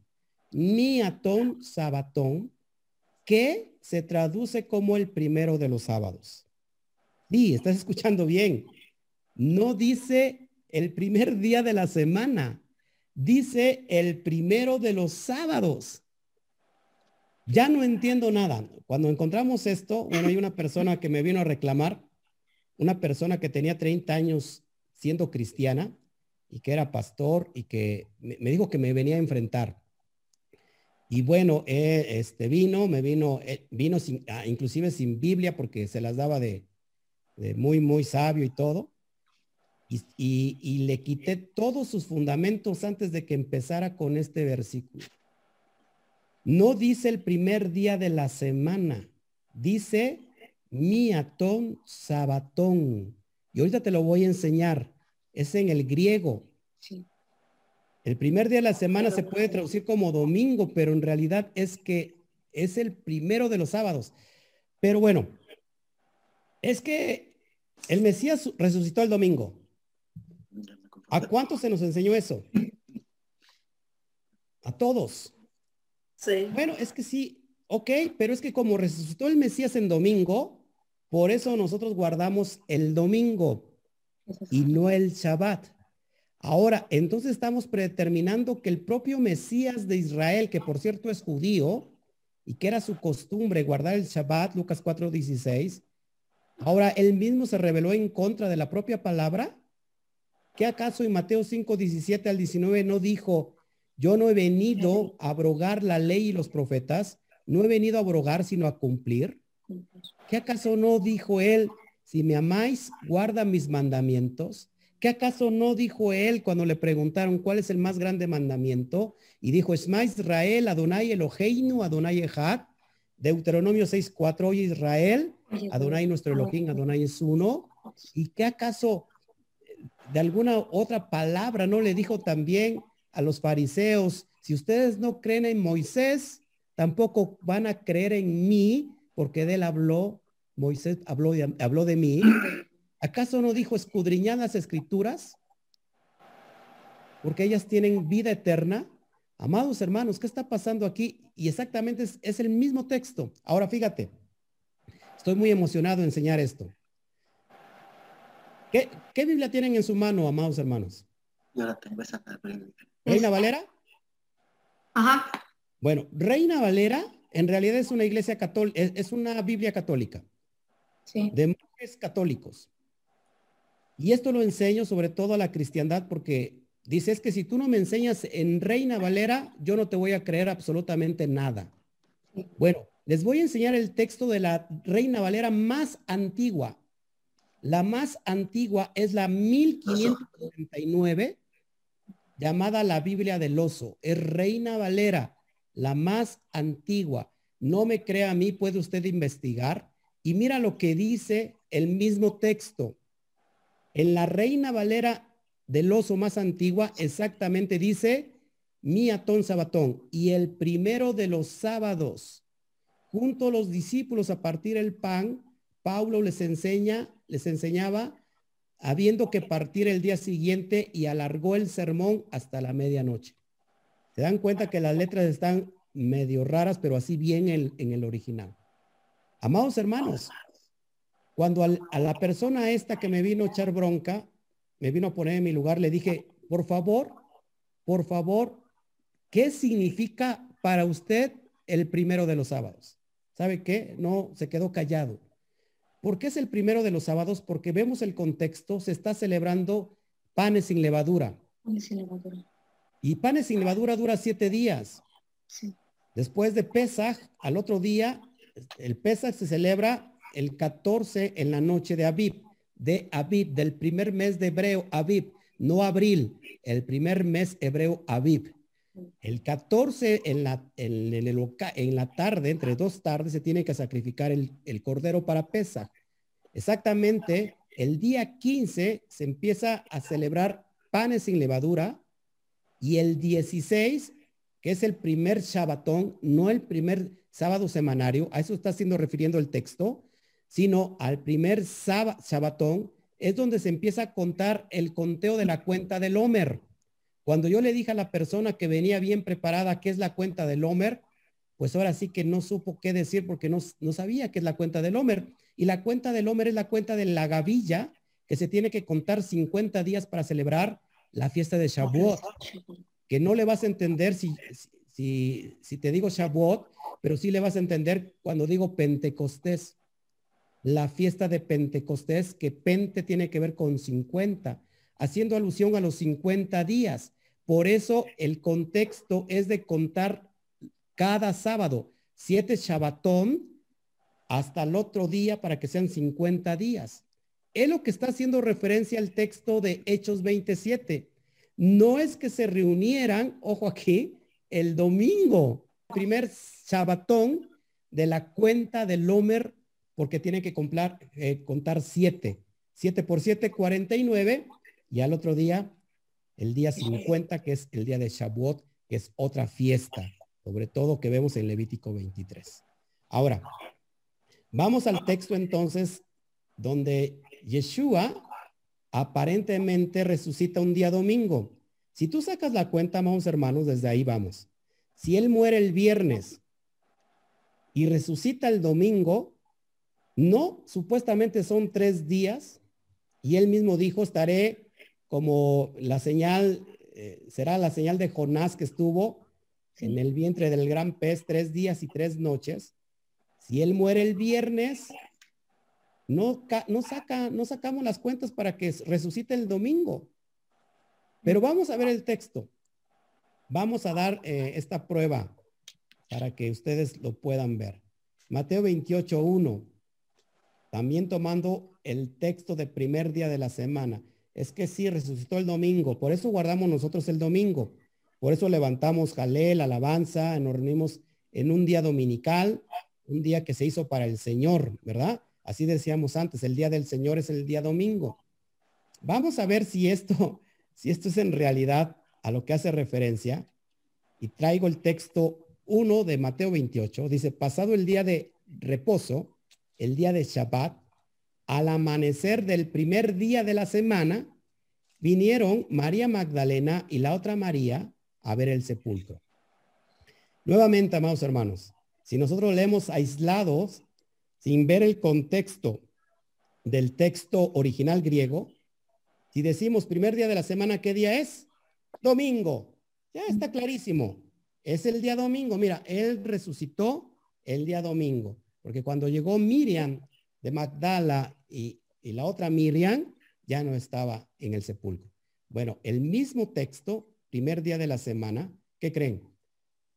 Miatón sabatón, que se traduce como el primero de los sábados. Sí, estás escuchando bien. No dice el primer día de la semana, dice el primero de los sábados. Ya no entiendo nada. Cuando encontramos esto, bueno, hay una persona que me vino a reclamar, una persona que tenía 30 años siendo cristiana y que era pastor y que me, dijo que me venía a enfrentar. Y bueno, eh, este vino, me vino, eh, vino ah, inclusive sin Biblia porque se las daba de, muy, muy sabio y todo. Y, le quité todos sus fundamentos antes de que empezara con este versículo. No dice el primer día de la semana, dice miatón sabatón. Y ahorita te lo voy a enseñar. Es en el griego. El primer día de la semana se puede traducir como domingo, pero en realidad es que es el primero de los sábados. Pero bueno, es que el Mesías resucitó el domingo. ¿A cuántos se nos enseñó eso? A todos. Sí. Bueno, es que sí, ok, pero es que como resucitó el Mesías en domingo, por eso nosotros guardamos el domingo y no el Shabbat. Ahora, entonces estamos predeterminando que el propio Mesías de Israel, que por cierto es judío y que era su costumbre guardar el Shabbat, Lucas 4:16, ahora él mismo se reveló en contra de la propia palabra. ¿Qué acaso en Mateo 5:17 al 19 no dijo, yo no he venido a abrogar la ley y los profetas, no he venido a abrogar sino a cumplir? ¿Qué acaso no dijo él, si me amáis, guarda mis mandamientos? ¿Qué acaso no dijo él cuando le preguntaron cuál es el más grande mandamiento? Y dijo, Esma Israel, Adonai Eloheinu, Adonai Echad, Deuteronomio 6.4, oye Israel, Adonai nuestro Elohim, Adonai es uno. ¿Y qué acaso de alguna otra palabra no le dijo también a los fariseos, si ustedes no creen en Moisés, tampoco van a creer en mí, porque de él habló, Moisés habló habló de mí. ¿Acaso no dijo escudriñar las escrituras? Porque ellas tienen vida eterna. Amados hermanos, ¿qué está pasando aquí? Y exactamente es, el mismo texto. Ahora fíjate, estoy muy emocionado de enseñar esto. ¿Qué, ¿Qué, Biblia tienen en su mano, amados hermanos? Yo la tengo esa. ¿Reina Valera? Ajá. Bueno, Reina Valera en realidad es una iglesia católica, es, una Biblia católica. Sí. De monjes católicos. Y esto lo enseño sobre todo a la cristiandad porque dice es que si tú no me enseñas en Reina Valera, yo no te voy a creer absolutamente nada. Bueno, les voy a enseñar el texto de la Reina Valera más antigua. La más antigua es la 1539, llamada la Biblia del Oso. Es Reina Valera la más antigua. No me crea a mí, puede usted investigar. Y mira lo que dice el mismo texto. En la Reina Valera del oso más antigua, exactamente dice, miatón sabatón. Y el primero de los sábados, junto a los discípulos a partir el pan, Pablo les enseña, les enseñaba, habiendo que partir el día siguiente y alargó el sermón hasta la medianoche. Se dan cuenta que las letras están medio raras, pero así bien en, el original. Amados hermanos, cuando a la persona esta que me vino a echar bronca, me vino a poner en mi lugar, le dije, por favor, por favor, ¿qué significa para usted el primero de los sábados? ¿Sabe qué? No, se quedó callado. ¿Por qué es el primero de los sábados? Porque vemos el contexto, se está celebrando panes sin levadura. Panes sin levadura. Y panes sin levadura dura siete días. Después de Pesaj, al otro día, el Pesaj se celebra el 14 en la noche de Aviv, de Aviv, del primer mes de hebreo, Aviv, no abril, el primer mes hebreo, Aviv. El 14 en la, en, la tarde, entre dos tardes, se tiene que sacrificar el, el cordero para Pesaj. Exactamente, el día 15 se empieza a celebrar panes sin levadura, y el 16, que es el primer Shabbatón, no el primer sábado semanario, a eso está siendo refiriendo el texto, sino al primer Shabbatón, es donde se empieza a contar el conteo de la cuenta del Homer. Cuando yo le dije a la persona que venía bien preparada qué es la cuenta del Homer, pues ahora sí que no supo qué decir porque no, no sabía qué es la cuenta del Homer. Y la cuenta del Homer es la cuenta de la gavilla, que se tiene que contar 50 días para celebrar la fiesta de Shavuot, que no le vas a entender si, si, si te digo Shavuot, pero sí le vas a entender cuando digo Pentecostés. La fiesta de Pentecostés, que Pente tiene que ver con 50, haciendo alusión a los 50 días. Por eso el contexto es de contar cada sábado, siete Shabbatón, hasta el otro día para que sean 50 días. Es lo que está haciendo referencia al texto de Hechos 27. No es que se reunieran, ojo aquí, el domingo, primer sabatón de la cuenta del Homer, porque tiene que comprar, eh, contar siete. Siete por siete, 49, y al otro día, el día 50, que es el día de Shavuot, que es otra fiesta, sobre todo que vemos en Levítico 23. Ahora, vamos al texto entonces donde Yeshua aparentemente resucita un día domingo. Si tú sacas la cuenta, vamos hermanos, desde ahí vamos. Si él muere el viernes y resucita el domingo, no, supuestamente son tres días y él mismo dijo, estaré como la señal, eh, será la señal de Jonás que estuvo en el vientre del gran pez tres días y tres noches. Si él muere el viernes, no, no, saca, no sacamos las cuentas para que resucite el domingo. Pero vamos a ver el texto. Vamos a dar eh, esta prueba para que ustedes lo puedan ver. Mateo 28, 1. También tomando el texto de primer día de la semana. Es que sí, resucitó el domingo. Por eso guardamos nosotros el domingo. Por eso levantamos jalel, alabanza, nos reunimos en un día dominical, un día que se hizo para el Señor, ¿verdad? Así decíamos antes, el día del Señor es el día domingo. Vamos a ver si esto, si esto es en realidad a lo que hace referencia. Y traigo el texto 1 de Mateo 28, dice, pasado el día de reposo, el día de Shabbat, al amanecer del primer día de la semana, vinieron María Magdalena y la otra María a ver el sepulcro. Nuevamente, amados hermanos, si nosotros leemos aislados, sin ver el contexto del texto original griego, si decimos primer día de la semana, ¿qué día es? Domingo. Ya está clarísimo. Es el día domingo. Mira, él resucitó el día domingo. Porque cuando llegó Miriam de Magdala y, y la otra Miriam, ya no estaba en el sepulcro. Bueno, el mismo texto, primer día de la semana, ¿qué creen?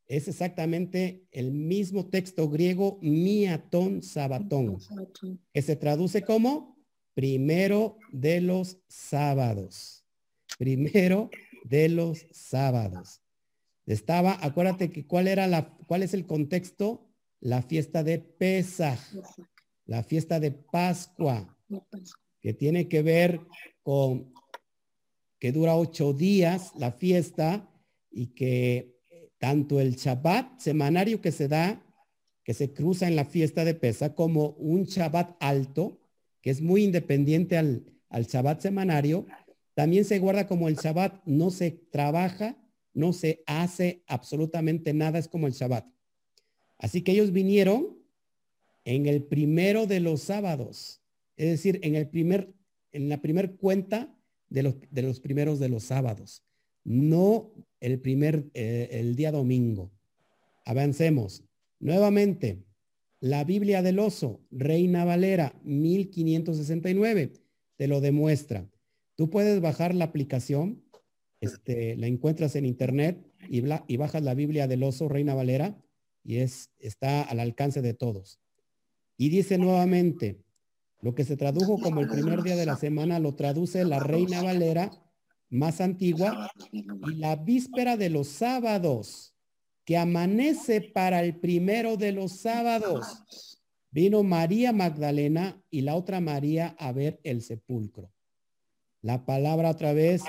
Es exactamente el mismo texto griego miatón sabatón, que se traduce como primero de los sábados. Primero de los sábados. Estaba, acuérdate que cuál era la, cuál es el contexto, la fiesta de Pesaj, la fiesta de Pascua, que tiene que ver con que dura ocho días la fiesta y que tanto el Shabbat semanario que se da, que se cruza en la fiesta de Pesaj, como un Shabbat alto, que es muy independiente al, al Shabbat semanario, también se guarda como el Shabbat, no se trabaja, no se hace absolutamente nada, es como el Shabbat. Así que ellos vinieron en el primero de los sábados, es decir, en el primer, en la primer cuenta de los, de los primeros de los sábados, no el primer, eh, el día domingo. Avancemos. Nuevamente, la Biblia del Oso, Reina Valera, 1569, te lo demuestra. Tú puedes bajar la aplicación, este, la encuentras en internet y, y bajas la Biblia del Oso, Reina Valera, y es, está al alcance de todos. Y dice nuevamente, lo que se tradujo como el primer día de la semana lo traduce la Reina Valera más antigua y la víspera de los sábados que amanece para el primero de los sábados. Vino María Magdalena y la otra María a ver el sepulcro. La palabra otra vez,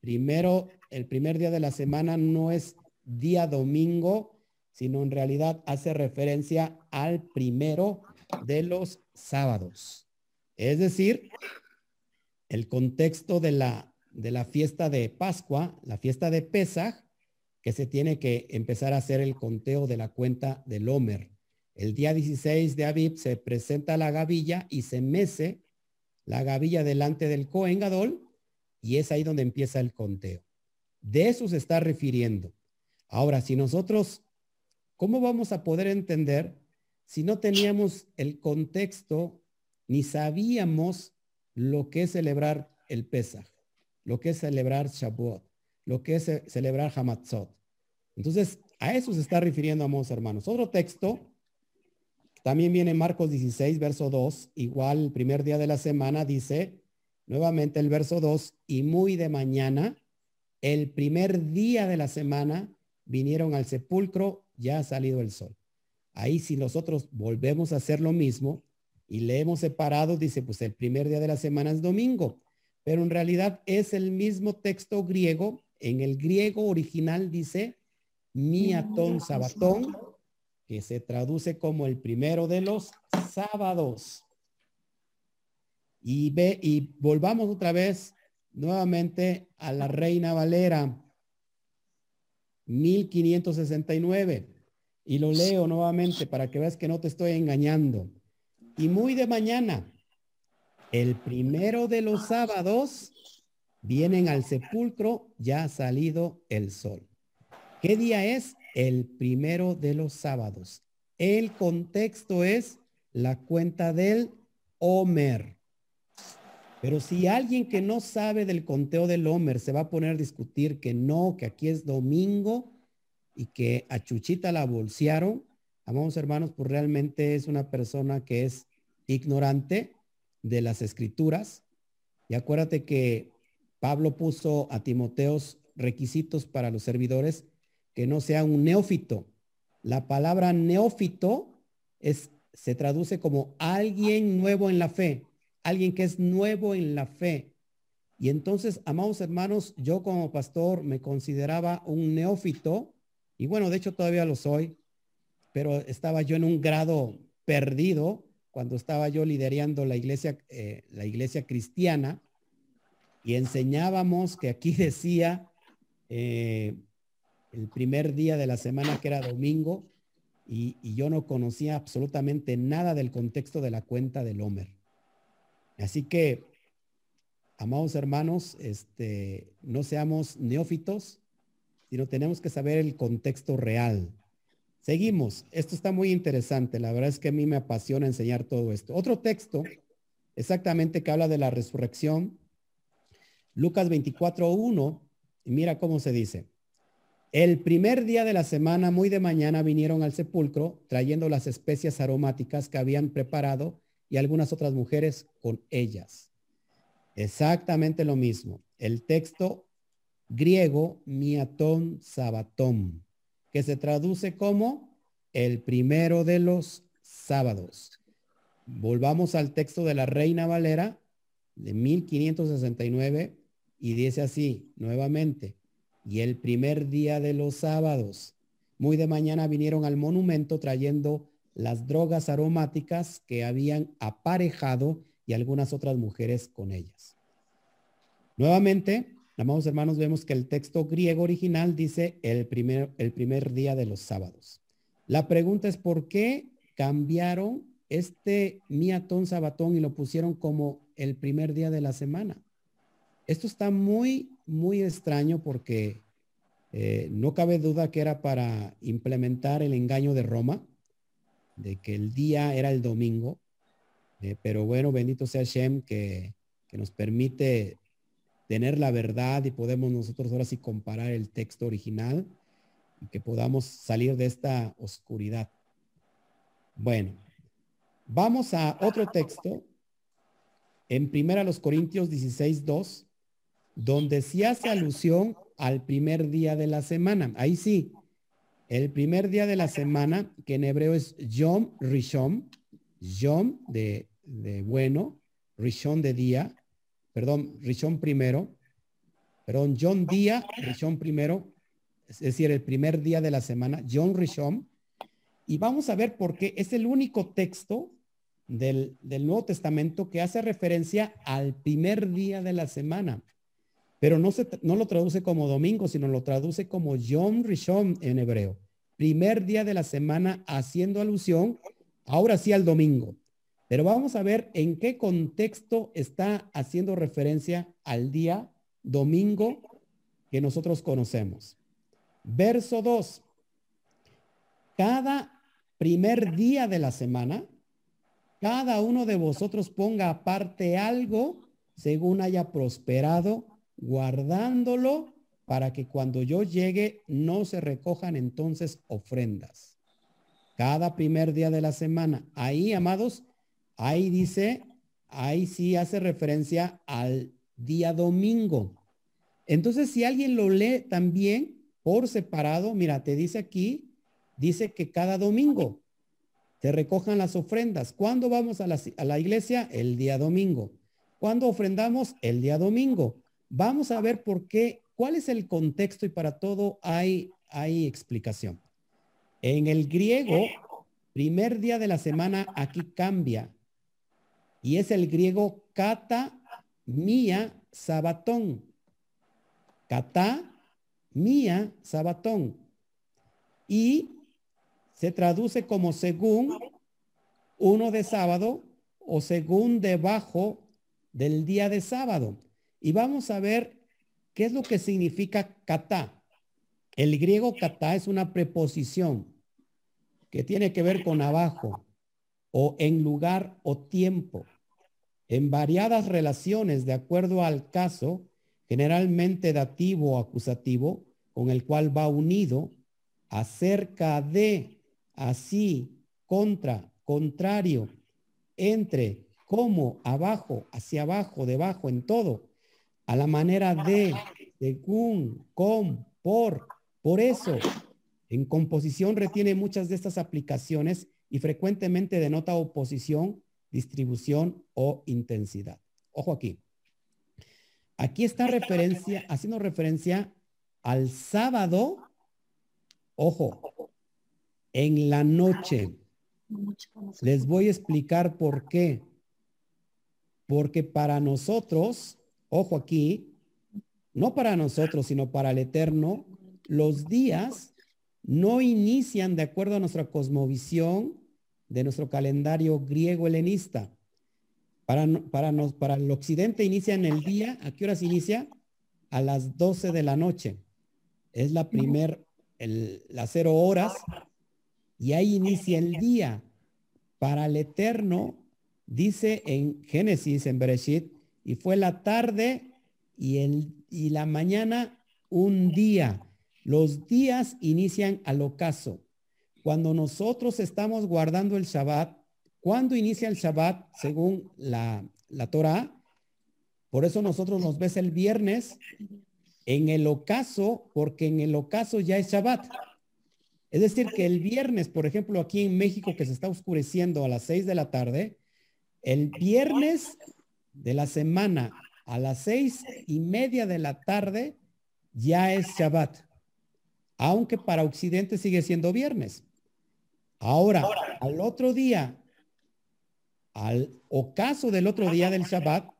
primero, el primer día de la semana no es día domingo, sino en realidad hace referencia al primero de los sábados. Es decir, el contexto de la, de la fiesta de Pascua, la fiesta de Pesaj, que se tiene que empezar a hacer el conteo de la cuenta del Homer. El día 16 de Aviv se presenta la gavilla y se mece la gavilla delante del Cohen Gadol y es ahí donde empieza el conteo. De eso se está refiriendo. Ahora, si nosotros, ¿cómo vamos a poder entender si no teníamos el contexto ni sabíamos lo que es celebrar el Pesach, lo que es celebrar Shavuot? lo que es celebrar Hamatzot. Entonces, a eso se está refiriendo, amados hermanos. Otro texto, también viene Marcos 16, verso 2, igual el primer día de la semana, dice nuevamente el verso 2, y muy de mañana, el primer día de la semana, vinieron al sepulcro, ya ha salido el sol. Ahí si nosotros volvemos a hacer lo mismo y leemos separado, dice, pues el primer día de la semana es domingo, pero en realidad es el mismo texto griego en el griego original dice miatón sabatón, que se traduce como el primero de los sábados. Y ve y volvamos otra vez nuevamente a la Reina Valera 1569 y lo leo nuevamente para que veas que no te estoy engañando. Y muy de mañana, el primero de los sábados, vienen al sepulcro, ya ha salido el sol. ¿Qué día es? El primero de los sábados. El contexto es la cuenta del Homer. Pero si alguien que no sabe del conteo del Homer se va a poner a discutir que no, que aquí es domingo y que a Chuchita la bolsearon, amamos hermanos, pues realmente es una persona que es ignorante de las escrituras. Y acuérdate que Pablo puso a Timoteos requisitos para los servidores que no sea un neófito. La palabra neófito es, se traduce como alguien nuevo en la fe, alguien que es nuevo en la fe. Y entonces, amados hermanos, yo como pastor me consideraba un neófito Y bueno, de hecho todavía lo soy, pero estaba yo en un grado perdido cuando estaba yo liderando la iglesia, eh, la iglesia cristiana y enseñábamos que aquí decía eh, el primer día de la semana que era domingo y, y, yo no conocía absolutamente nada del contexto de la cuenta del Homer. Así que, amados hermanos, este, no seamos neófitos, sino tenemos que saber el contexto real. Seguimos. Esto está muy interesante. La verdad es que a mí me apasiona enseñar todo esto. Otro texto, exactamente que habla de la resurrección. Lucas 24.1. Y mira cómo se dice. El primer día de la semana, muy de mañana, vinieron al sepulcro trayendo las especias aromáticas que habían preparado y algunas otras mujeres con ellas. Exactamente lo mismo. El texto griego miatón sabatón, que se traduce como el primero de los sábados. Volvamos al texto de la Reina Valera de 1569 y dice así nuevamente, y el primer día de los sábados, muy de mañana vinieron al monumento trayendo las drogas aromáticas que habían aparejado y algunas otras mujeres con ellas. Nuevamente, amados hermanos, vemos que el texto griego original dice el primer, el primer día de los sábados. La pregunta es por qué cambiaron este miatón sabatón y lo pusieron como el primer día de la semana. Esto está muy, muy extraño porque eh, no cabe duda que era para implementar el engaño de Roma, de que el día era el domingo. Eh, pero bueno, bendito sea Shem que, que nos permite tener la verdad y podemos nosotros ahora sí comparar el texto original y que podamos salir de esta oscuridad. Bueno, vamos a otro texto en primera los Corintios 16, 2, donde se hace alusión al primer día de la semana. Ahí sí, el primer día de la semana, que en hebreo es Yom Rishon, Yom de, bueno, Rishon de día, perdón, Rishon primero, perdón, John día, Rishon primero, es decir, el primer día de la semana, John Rishon, y vamos a ver por qué. Es el único texto del, del, Nuevo Testamento que hace referencia al primer día de la semana, pero no, se, no lo traduce como domingo, sino lo traduce como John Rishon en hebreo, primer día de la semana, haciendo alusión ahora sí al domingo. Pero vamos a ver en qué contexto está haciendo referencia al día domingo que nosotros conocemos. Verso 2. Cada primer día de la semana, cada uno de vosotros ponga aparte algo según haya prosperado, guardándolo para que cuando yo llegue no se recojan entonces ofrendas. Cada primer día de la semana. Ahí, amados, Ahí dice, ahí sí hace referencia al día domingo. Entonces, si alguien lo lee también por separado, mira, te dice aquí, dice que cada domingo se recojan las ofrendas. ¿Cuándo vamos a la, a la iglesia? El día domingo. ¿Cuándo ofrendamos? El día domingo. Vamos a ver por qué, cuál es el contexto y para todo hay, explicación. En el griego, primer día de la semana aquí cambia y es el griego kata mía sabatón. Kata mía sabatón. Y se traduce como según uno de sábado o según debajo del día de sábado. Y vamos a ver qué es lo que significa kata. El griego kata es una preposición que tiene que ver con abajo o en lugar o tiempo, en variadas relaciones de acuerdo al caso, generalmente dativo o acusativo, con el cual va unido, acerca de, así, contra, contrario, entre, como, abajo, hacia abajo, debajo, en todo, a la manera de, según, con, por, por eso. En composición retiene muchas de estas aplicaciones y frecuentemente denota oposición, distribución o intensidad. Ojo aquí. Aquí está referencia, haciendo referencia al sábado Ojo, en la noche. Les voy a explicar por qué. Porque para nosotros, ojo aquí, no para nosotros, sino para el Eterno, los días no inician de acuerdo a nuestra cosmovisión de nuestro calendario griego helenista. Para, para, nos, para el occidente inicia en el día, ¿a qué horas inicia? A las 12 de la noche. Es la primer, el, las cero horas, y ahí inicia el día. Para el eterno, dice en Génesis, en Bereshit, y fue la tarde y, el, y la mañana un día. Los días inician al ocaso. Cuando nosotros estamos guardando el Shabbat, ¿cuándo inicia el Shabbat según la, la Torah? Por eso nosotros nos ves el viernes en el ocaso, porque en el ocaso ya es Shabbat. Es decir, que el viernes, por ejemplo, aquí en México que se está oscureciendo a las seis de la tarde, el viernes de la semana a las seis y media de la tarde ya es Shabbat, aunque para Occidente sigue siendo viernes. Ahora, al otro día, al ocaso del otro día del Shabbat,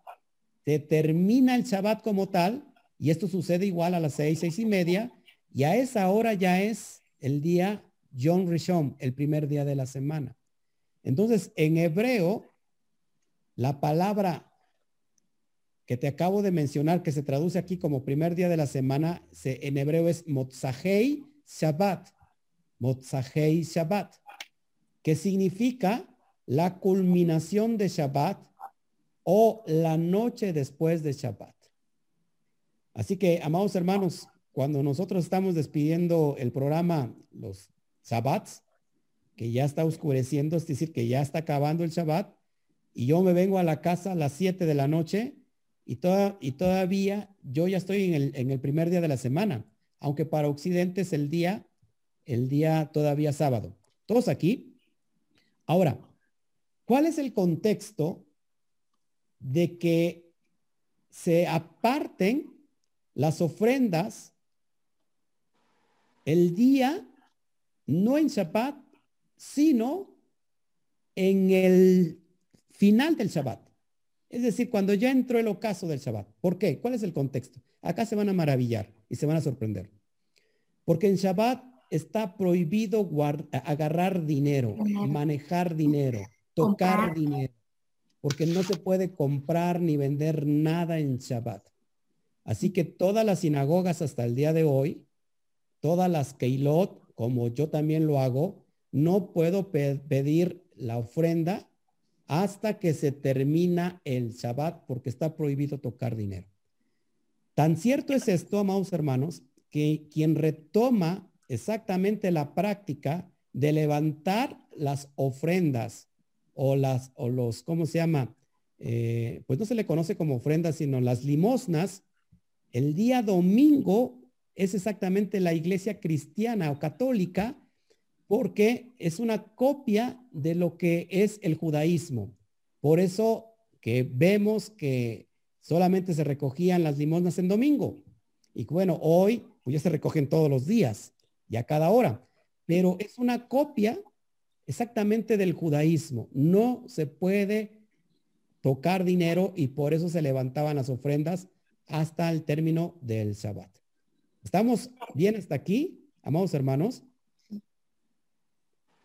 se termina el Shabbat como tal, y esto sucede igual a las seis, seis y media, y a esa hora ya es el día John Rishon, el primer día de la semana. Entonces, en hebreo, la palabra que te acabo de mencionar, que se traduce aquí como primer día de la semana, se, en hebreo es Motzahei Shabbat. Motzahei Shabbat, que significa la culminación de Shabbat o la noche después de Shabbat. Así que, amados hermanos, cuando nosotros estamos despidiendo el programa, los Shabbats, que ya está oscureciendo, es decir, que ya está acabando el Shabbat, y yo me vengo a la casa a las 7 de la noche y, toda, y todavía yo ya estoy en el, en el primer día de la semana, aunque para Occidente es el día, el día todavía sábado. Todos aquí. Ahora, ¿cuál es el contexto de que se aparten las ofrendas el día, no en Shabbat, sino en el final del Shabbat. Es decir, cuando ya entró el ocaso del Shabbat. ¿Por qué? ¿Cuál es el contexto? Acá se van a maravillar y se van a sorprender. Porque en Shabbat está prohibido agarrar dinero, manejar dinero, tocar dinero, porque no se puede comprar ni vender nada en Shabbat. Así que todas las sinagogas hasta el día de hoy todas las Keilot, como yo también lo hago, no puedo pedir la ofrenda hasta que se termina el Shabbat porque está prohibido tocar dinero. Tan cierto es esto, amados hermanos, que quien retoma exactamente la práctica de levantar las ofrendas o las o los, ¿cómo se llama? Eh, pues no se le conoce como ofrendas, sino las limosnas, el día domingo es exactamente la iglesia cristiana o católica porque es una copia de lo que es el judaísmo. Por eso que vemos que solamente se recogían las limosnas en domingo. Y bueno, hoy pues ya se recogen todos los días y a cada hora. Pero es una copia exactamente del judaísmo. No se puede tocar dinero y por eso se levantaban las ofrendas hasta el término del Shabbat. ¿Estamos bien hasta aquí, amados hermanos?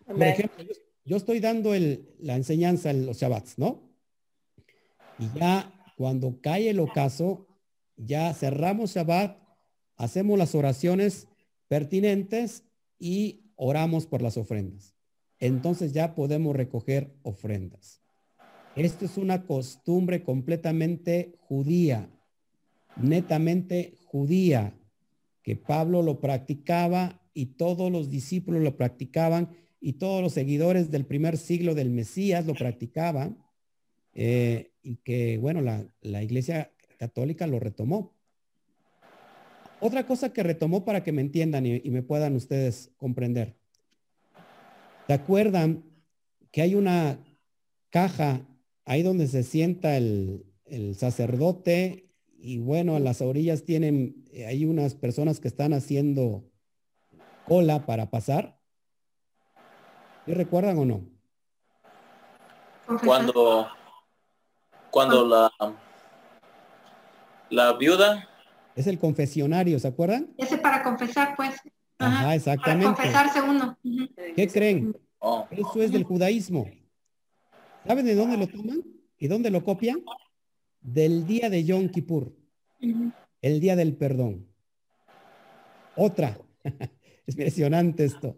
Por ejemplo, yo, estoy dando la enseñanza en los Shabbats, ¿no? Y ya cuando cae el ocaso, ya cerramos Shabbat, hacemos las oraciones pertinentes y oramos por las ofrendas. Entonces ya podemos recoger ofrendas. Esto es una costumbre completamente judía, netamente judía que Pablo lo practicaba y todos los discípulos lo practicaban y todos los seguidores del primer siglo del Mesías lo practicaban eh, y que, bueno, la, la iglesia católica lo retomó. Otra cosa que retomó para que me entiendan y, me puedan ustedes comprender. ¿Se acuerdan que hay una caja ahí donde se sienta el, el sacerdote y bueno, a las orillas tienen, eh, hay unas personas que están haciendo cola para pasar? ¿Y recuerdan o no? Cuando, cuando la, la viuda. Es el confesionario, ¿se acuerdan? Ese para confesar, pues. Ajá, exactamente. Para confesarse uno. ¿Qué creen? Oh. Eso es del judaísmo. ¿Saben de dónde lo toman? ¿Y dónde lo copian? Del día de Yom Kippur. El día del perdón. Otra. es impresionante esto.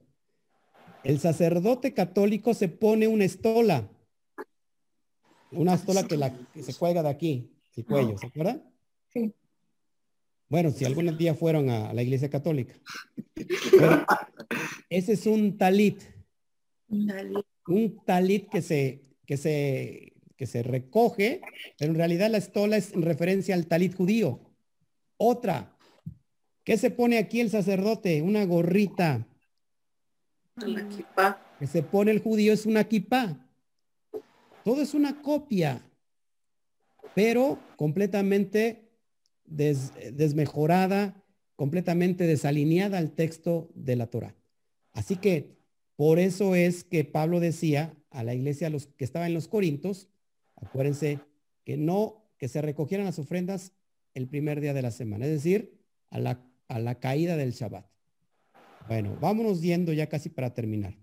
El sacerdote católico se pone una estola. Una estola que, la, que se cuelga de aquí, el cuello, ¿se acuerdan? Sí. Bueno, si algún día fueron a la iglesia católica. ese es un talit. Un talit que se, que se, que se recoge, pero en realidad la estola es en referencia al talit judío. Otra. ¿Qué se pone aquí el sacerdote? Una gorrita. Una. Que se pone el judío es una kippah. Todo es una copia, pero completamente desmejorada, completamente desalineada al texto de la Torah. Así que por eso es que Pablo decía a la iglesia los que estaba en los Corintos, acuérdense que no, que se recogieran las ofrendas el primer día de la semana, es decir, a la, a la caída del Shabbat. Bueno, vámonos yendo ya casi para terminar.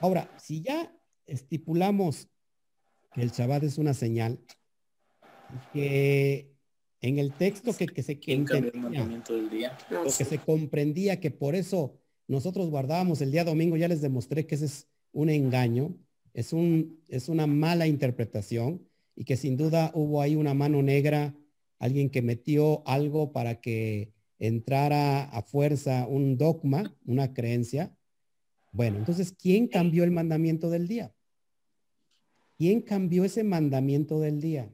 Ahora, si ya estipulamos que el Shabbat es una señal, que en el texto que, que se que se comprendía que por eso nosotros guardábamos el día domingo, ya les demostré que ese es un engaño, es, un, es una mala interpretación y que sin duda hubo ahí una mano negra, alguien que metió algo para que entrara a fuerza un dogma, una creencia. Bueno, entonces, ¿quién cambió el mandamiento del día? ¿Quién cambió ese mandamiento del día?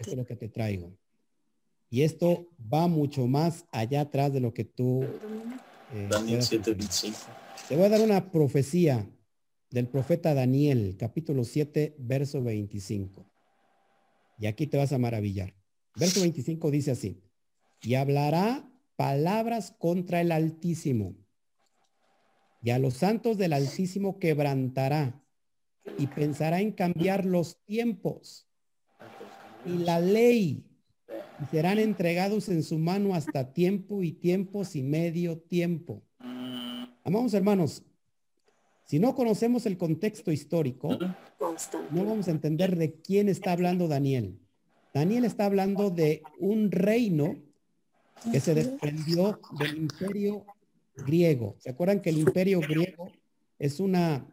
eso es lo que te traigo. Y esto va mucho más allá atrás de lo que tú... Eh, Daniel Te voy a dar una profecía del profeta Daniel, capítulo 7, verso 25. Y aquí te vas a maravillar. Verso 25 dice así, y hablará palabras contra el Altísimo, y a los santos del Altísimo quebrantará, y pensará en cambiar los tiempos y la ley y serán entregados en su mano hasta tiempo y tiempos y medio tiempo. Amados hermanos, si no conocemos el contexto histórico, no vamos a entender de quién está hablando Daniel. Daniel está hablando de un reino que se desprendió del imperio griego. ¿Se acuerdan que el imperio griego es una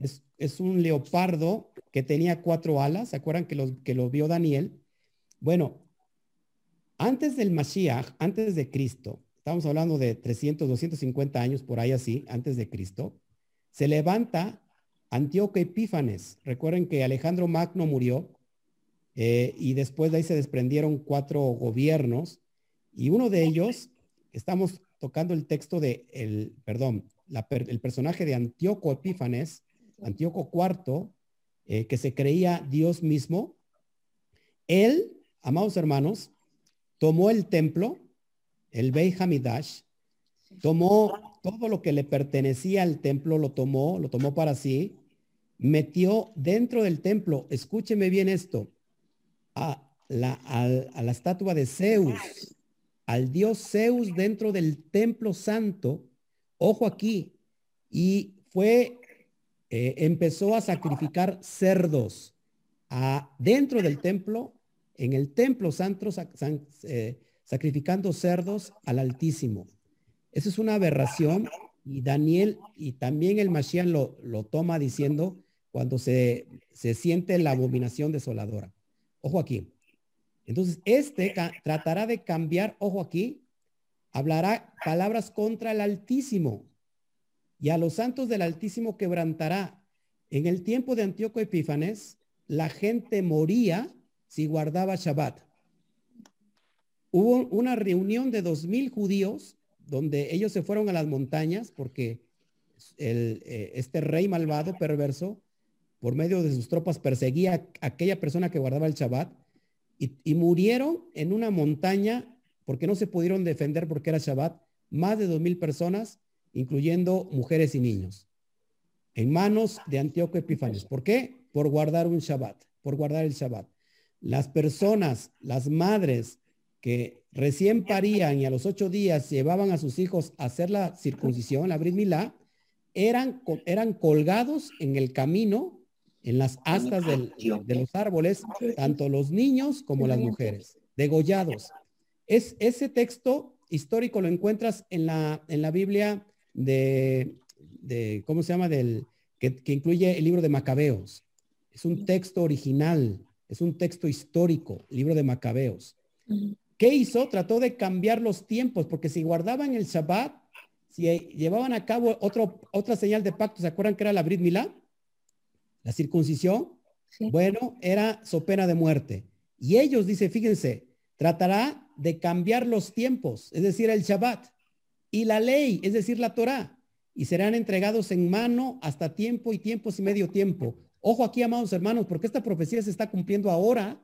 es, es un leopardo que tenía cuatro alas, ¿se acuerdan que lo, que lo vio Daniel? Bueno, antes del Mashiach, antes de Cristo, estamos hablando de 300, 250 años por ahí así, antes de Cristo, se levanta Antíoco Epífanes. Recuerden que Alejandro Magno murió eh, y después de ahí se desprendieron cuatro gobiernos y uno de ellos, estamos tocando el texto de, el, perdón, el personaje de Antíoco Epífanes, Antíoco IV, eh, que se creía Dios mismo, él, amados hermanos, tomó el templo, el Beit Hamidash, tomó todo lo que le pertenecía al templo, lo tomó, lo tomó para sí, metió dentro del templo, escúcheme bien esto, a la, a la estatua de Zeus, al dios Zeus dentro del templo santo, ojo aquí, y fue eh, empezó a sacrificar cerdos a, dentro del templo, en el templo santo, eh, sacrificando cerdos al Altísimo. Eso es una aberración y Daniel y también el Mashiach lo, lo toma diciendo cuando se, se siente la abominación desoladora. Ojo aquí. Entonces, este tratará de cambiar, ojo aquí, hablará palabras contra el Altísimo y a los santos del Altísimo quebrantará. En el tiempo de Antíoco Epífanes, la gente moría si guardaba Shabbat. Hubo una reunión de dos mil judíos donde ellos se fueron a las montañas porque eh, este rey malvado, perverso, por medio de sus tropas perseguía a aquella persona que guardaba el Shabbat y, murieron en una montaña porque no se pudieron defender porque era Shabbat más de dos mil personas, incluyendo mujeres y niños, en manos de Antíoco Epifanes. ¿Por qué? Por guardar un Shabbat, por guardar el Shabbat. Las personas, las madres que recién parían y a los ocho días llevaban a sus hijos a hacer la circuncisión, la Brit Milá, eran, eran colgados en el camino, en las astas de los árboles, tanto los niños como las mujeres, degollados. Es, ese texto histórico lo encuentras en la, en la Biblia de, de, ¿cómo se llama? Del, que, que incluye el libro de Macabeos. Es un texto original, es un texto histórico, libro de Macabeos. ¿Qué hizo? Trató de cambiar los tiempos, porque si guardaban el Shabbat, si llevaban a cabo otro, otra señal de pacto, ¿se acuerdan que era la Brit Milá? La circuncisión. Bueno, era so pena de muerte. Y ellos, dice, fíjense, tratará de cambiar los tiempos, es decir, el Shabbat, y la ley, es decir, la Torah, y serán entregados en mano hasta tiempo y tiempos y medio tiempo. Ojo aquí, amados hermanos, porque esta profecía se está cumpliendo ahora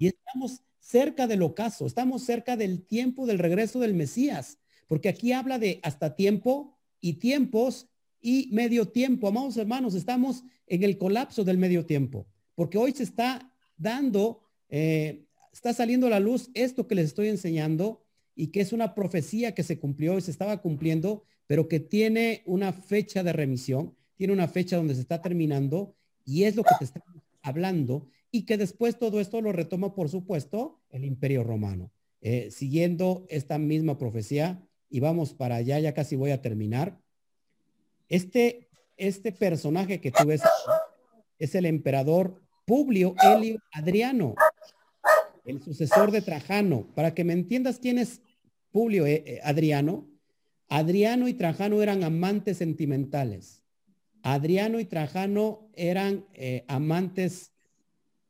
y estamos cerca del ocaso, estamos cerca del tiempo del regreso del Mesías, porque aquí habla de hasta tiempo y tiempos y medio tiempo. Amados hermanos, estamos en el colapso del medio tiempo, porque hoy se está dando, eh, está saliendo a la luz esto que les estoy enseñando y que es una profecía que se cumplió y se estaba cumpliendo, pero que tiene una fecha de remisión, tiene una fecha donde se está terminando y es lo que te está hablando y que después todo esto lo retoma, por supuesto, el imperio romano. Eh, siguiendo esta misma profecía, y vamos para allá, ya casi voy a terminar. Este, este personaje que tú ves es el emperador Publio Helio Adriano, el sucesor de Trajano. Para que me entiendas quién es Publio eh, eh, Adriano, Adriano y Trajano eran amantes sentimentales. Adriano y Trajano eran amantes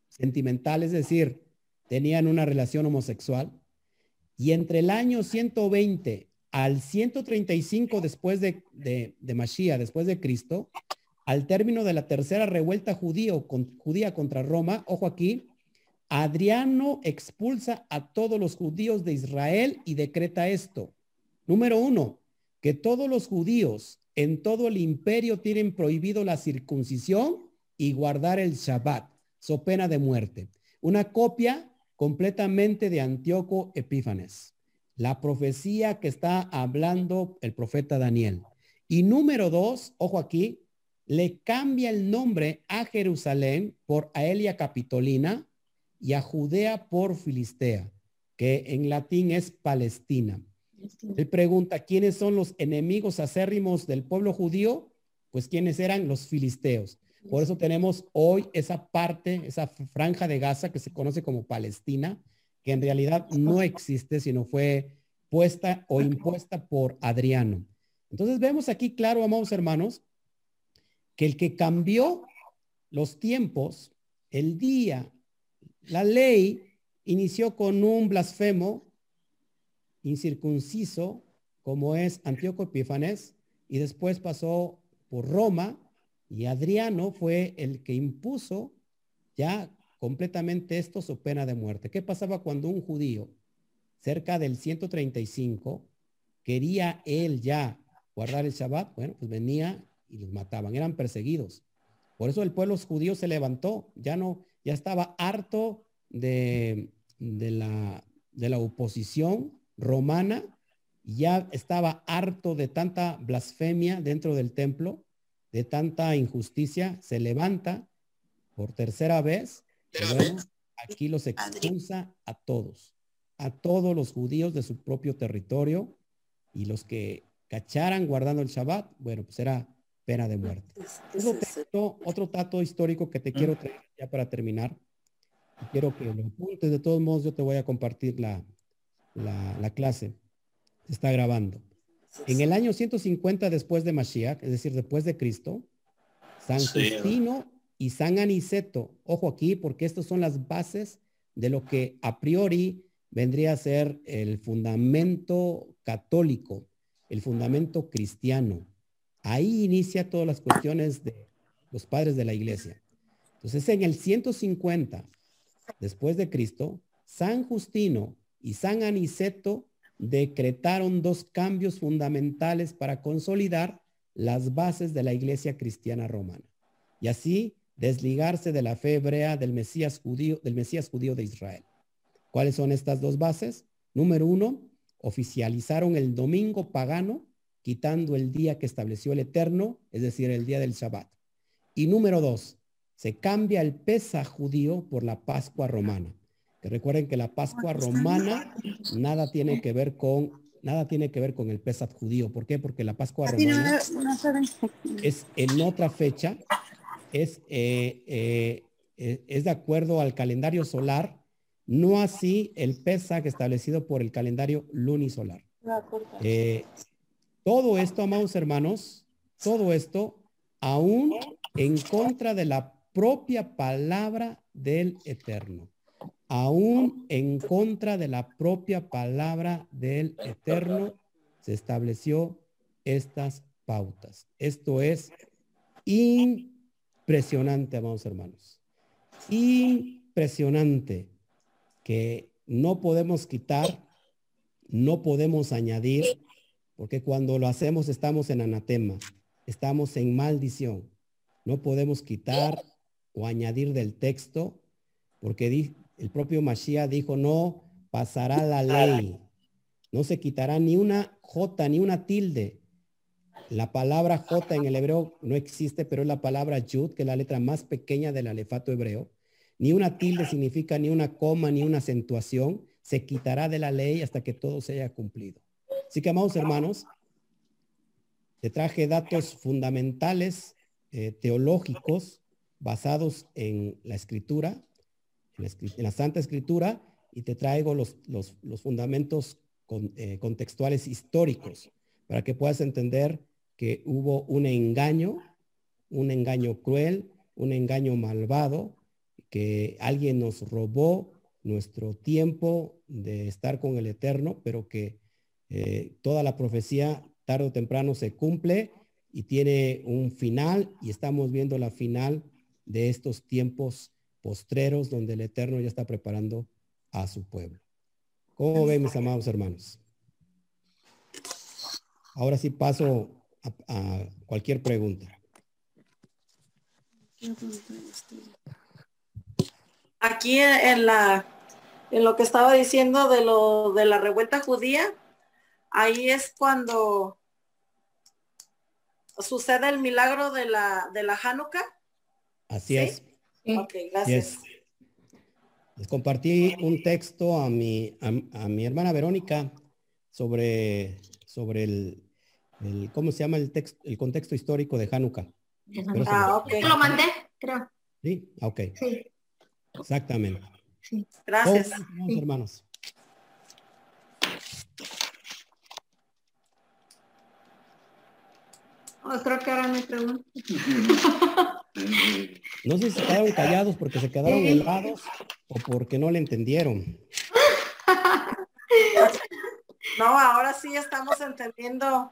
sentimental, es decir, tenían una relación homosexual. Y entre el año 120 al 135 después de, de, de Mashiach, después de Cristo, al término de la tercera revuelta judío, con, judía contra Roma, ojo aquí, Adriano expulsa a todos los judíos de Israel y decreta esto. Número uno, que todos los judíos en todo el imperio tienen prohibido la circuncisión y guardar el Shabbat so pena de muerte. Una copia completamente de Antíoco Epífanes, la profecía que está hablando el profeta Daniel. Y número dos, ojo aquí, le cambia el nombre a Jerusalén por Aelia Capitolina y a Judea por Filistea, que en latín es Palestina. Él pregunta, ¿quiénes son los enemigos acérrimos del pueblo judío? Pues quiénes eran los filisteos. Por eso tenemos hoy esa parte, esa franja de Gaza que se conoce como Palestina, que en realidad no existe, sino fue puesta o impuesta por Adriano. Entonces vemos aquí claro, amados hermanos, que el que cambió los tiempos, el día, la ley, inició con un blasfemo incircunciso, como es Antíoco Epífanes, y después pasó por Roma, y Adriano fue el que impuso ya completamente esto su pena de muerte. ¿Qué pasaba cuando un judío cerca del 135 quería él ya guardar el Shabbat? Bueno, pues venía y los mataban, eran perseguidos. Por eso el pueblo judío se levantó, ya no, ya estaba harto de, de, la, de la oposición romana, ya estaba harto de tanta blasfemia dentro del templo de tanta injusticia, se levanta por tercera vez. Aquí los expulsa a todos, a todos los judíos de su propio territorio y los que cacharan guardando el Shabbat, bueno, pues era pena de muerte. Otro, otro dato histórico que te quiero traer ya para terminar. quiero que lo apuntes. De todos modos, yo te voy a compartir la, la, la clase. Se está grabando. En el año 150 después de Mashiach, es decir, después de Cristo, San Justino y San Aniceto, ojo aquí, porque estas son las bases de lo que a priori vendría a ser el fundamento católico, el fundamento cristiano. Ahí inicia todas las cuestiones de los padres de la iglesia. Entonces, en el 150 después de Cristo, San Justino y San Aniceto decretaron dos cambios fundamentales para consolidar las bases de la iglesia cristiana romana y así desligarse de la fe hebrea del Mesías judío, del Mesías judío de Israel. ¿Cuáles son estas dos bases? Número uno, oficializaron el domingo pagano, quitando el día que estableció el Eterno, es decir, el día del Shabbat. Y número dos, se cambia el Pesa judío por la Pascua romana. Que recuerden que la Pascua romana nada tiene que ver con nada tiene que ver con el Pesach judío. ¿Por qué? Porque la Pascua romana es en otra fecha, es, eh, eh, eh, es de acuerdo al calendario solar, no así el Pesach establecido por el calendario lunisolar. todo esto, amados hermanos, todo esto aún en contra de la propia palabra del Eterno. Aún en contra de la propia palabra del Eterno se estableció estas pautas. Esto es impresionante, amados hermanos. Impresionante que no podemos quitar, no podemos añadir, porque cuando lo hacemos estamos en anatema, estamos en maldición. No podemos quitar o añadir del texto, porque el propio Mashiach dijo, no pasará la ley, no se quitará ni una J, ni una tilde. La palabra J en el hebreo no existe, pero es la palabra Yud, que es la letra más pequeña del alefato hebreo. Ni una tilde significa ni una coma, ni una acentuación. Se quitará de la ley hasta que todo se haya cumplido. Así que, amados hermanos, te traje datos fundamentales eh, teológicos basados en la escritura, en la, Santa Escritura, y te traigo los, los, fundamentos eh, contextuales históricos para que puedas entender que hubo un engaño, un engaño cruel, un engaño malvado, que alguien nos robó nuestro tiempo de estar con el Eterno, pero que eh, toda la profecía tarde o temprano se cumple y tiene un final y estamos viendo la final de estos tiempos postreros donde el Eterno ya está preparando a su pueblo. ¿Cómo ven mis amados hermanos? Ahora sí paso a, cualquier pregunta. Aquí en la en lo que estaba diciendo de lo de la revuelta judía, ahí es cuando sucede el milagro de la de la Hanukkah Así es. Ok, gracias. Les compartí un texto a mi, a, mi hermana Verónica sobre, sobre el, ¿cómo se llama el texto, el contexto histórico de Hanukkah? Ah. Lo mandé, creo. Sí, ok. Sí. Exactamente. Sí. Gracias. hermanos. Otro que ahora me pregunta. No sé si se quedaron callados porque se quedaron helados o porque no le entendieron. No, ahora sí estamos entendiendo.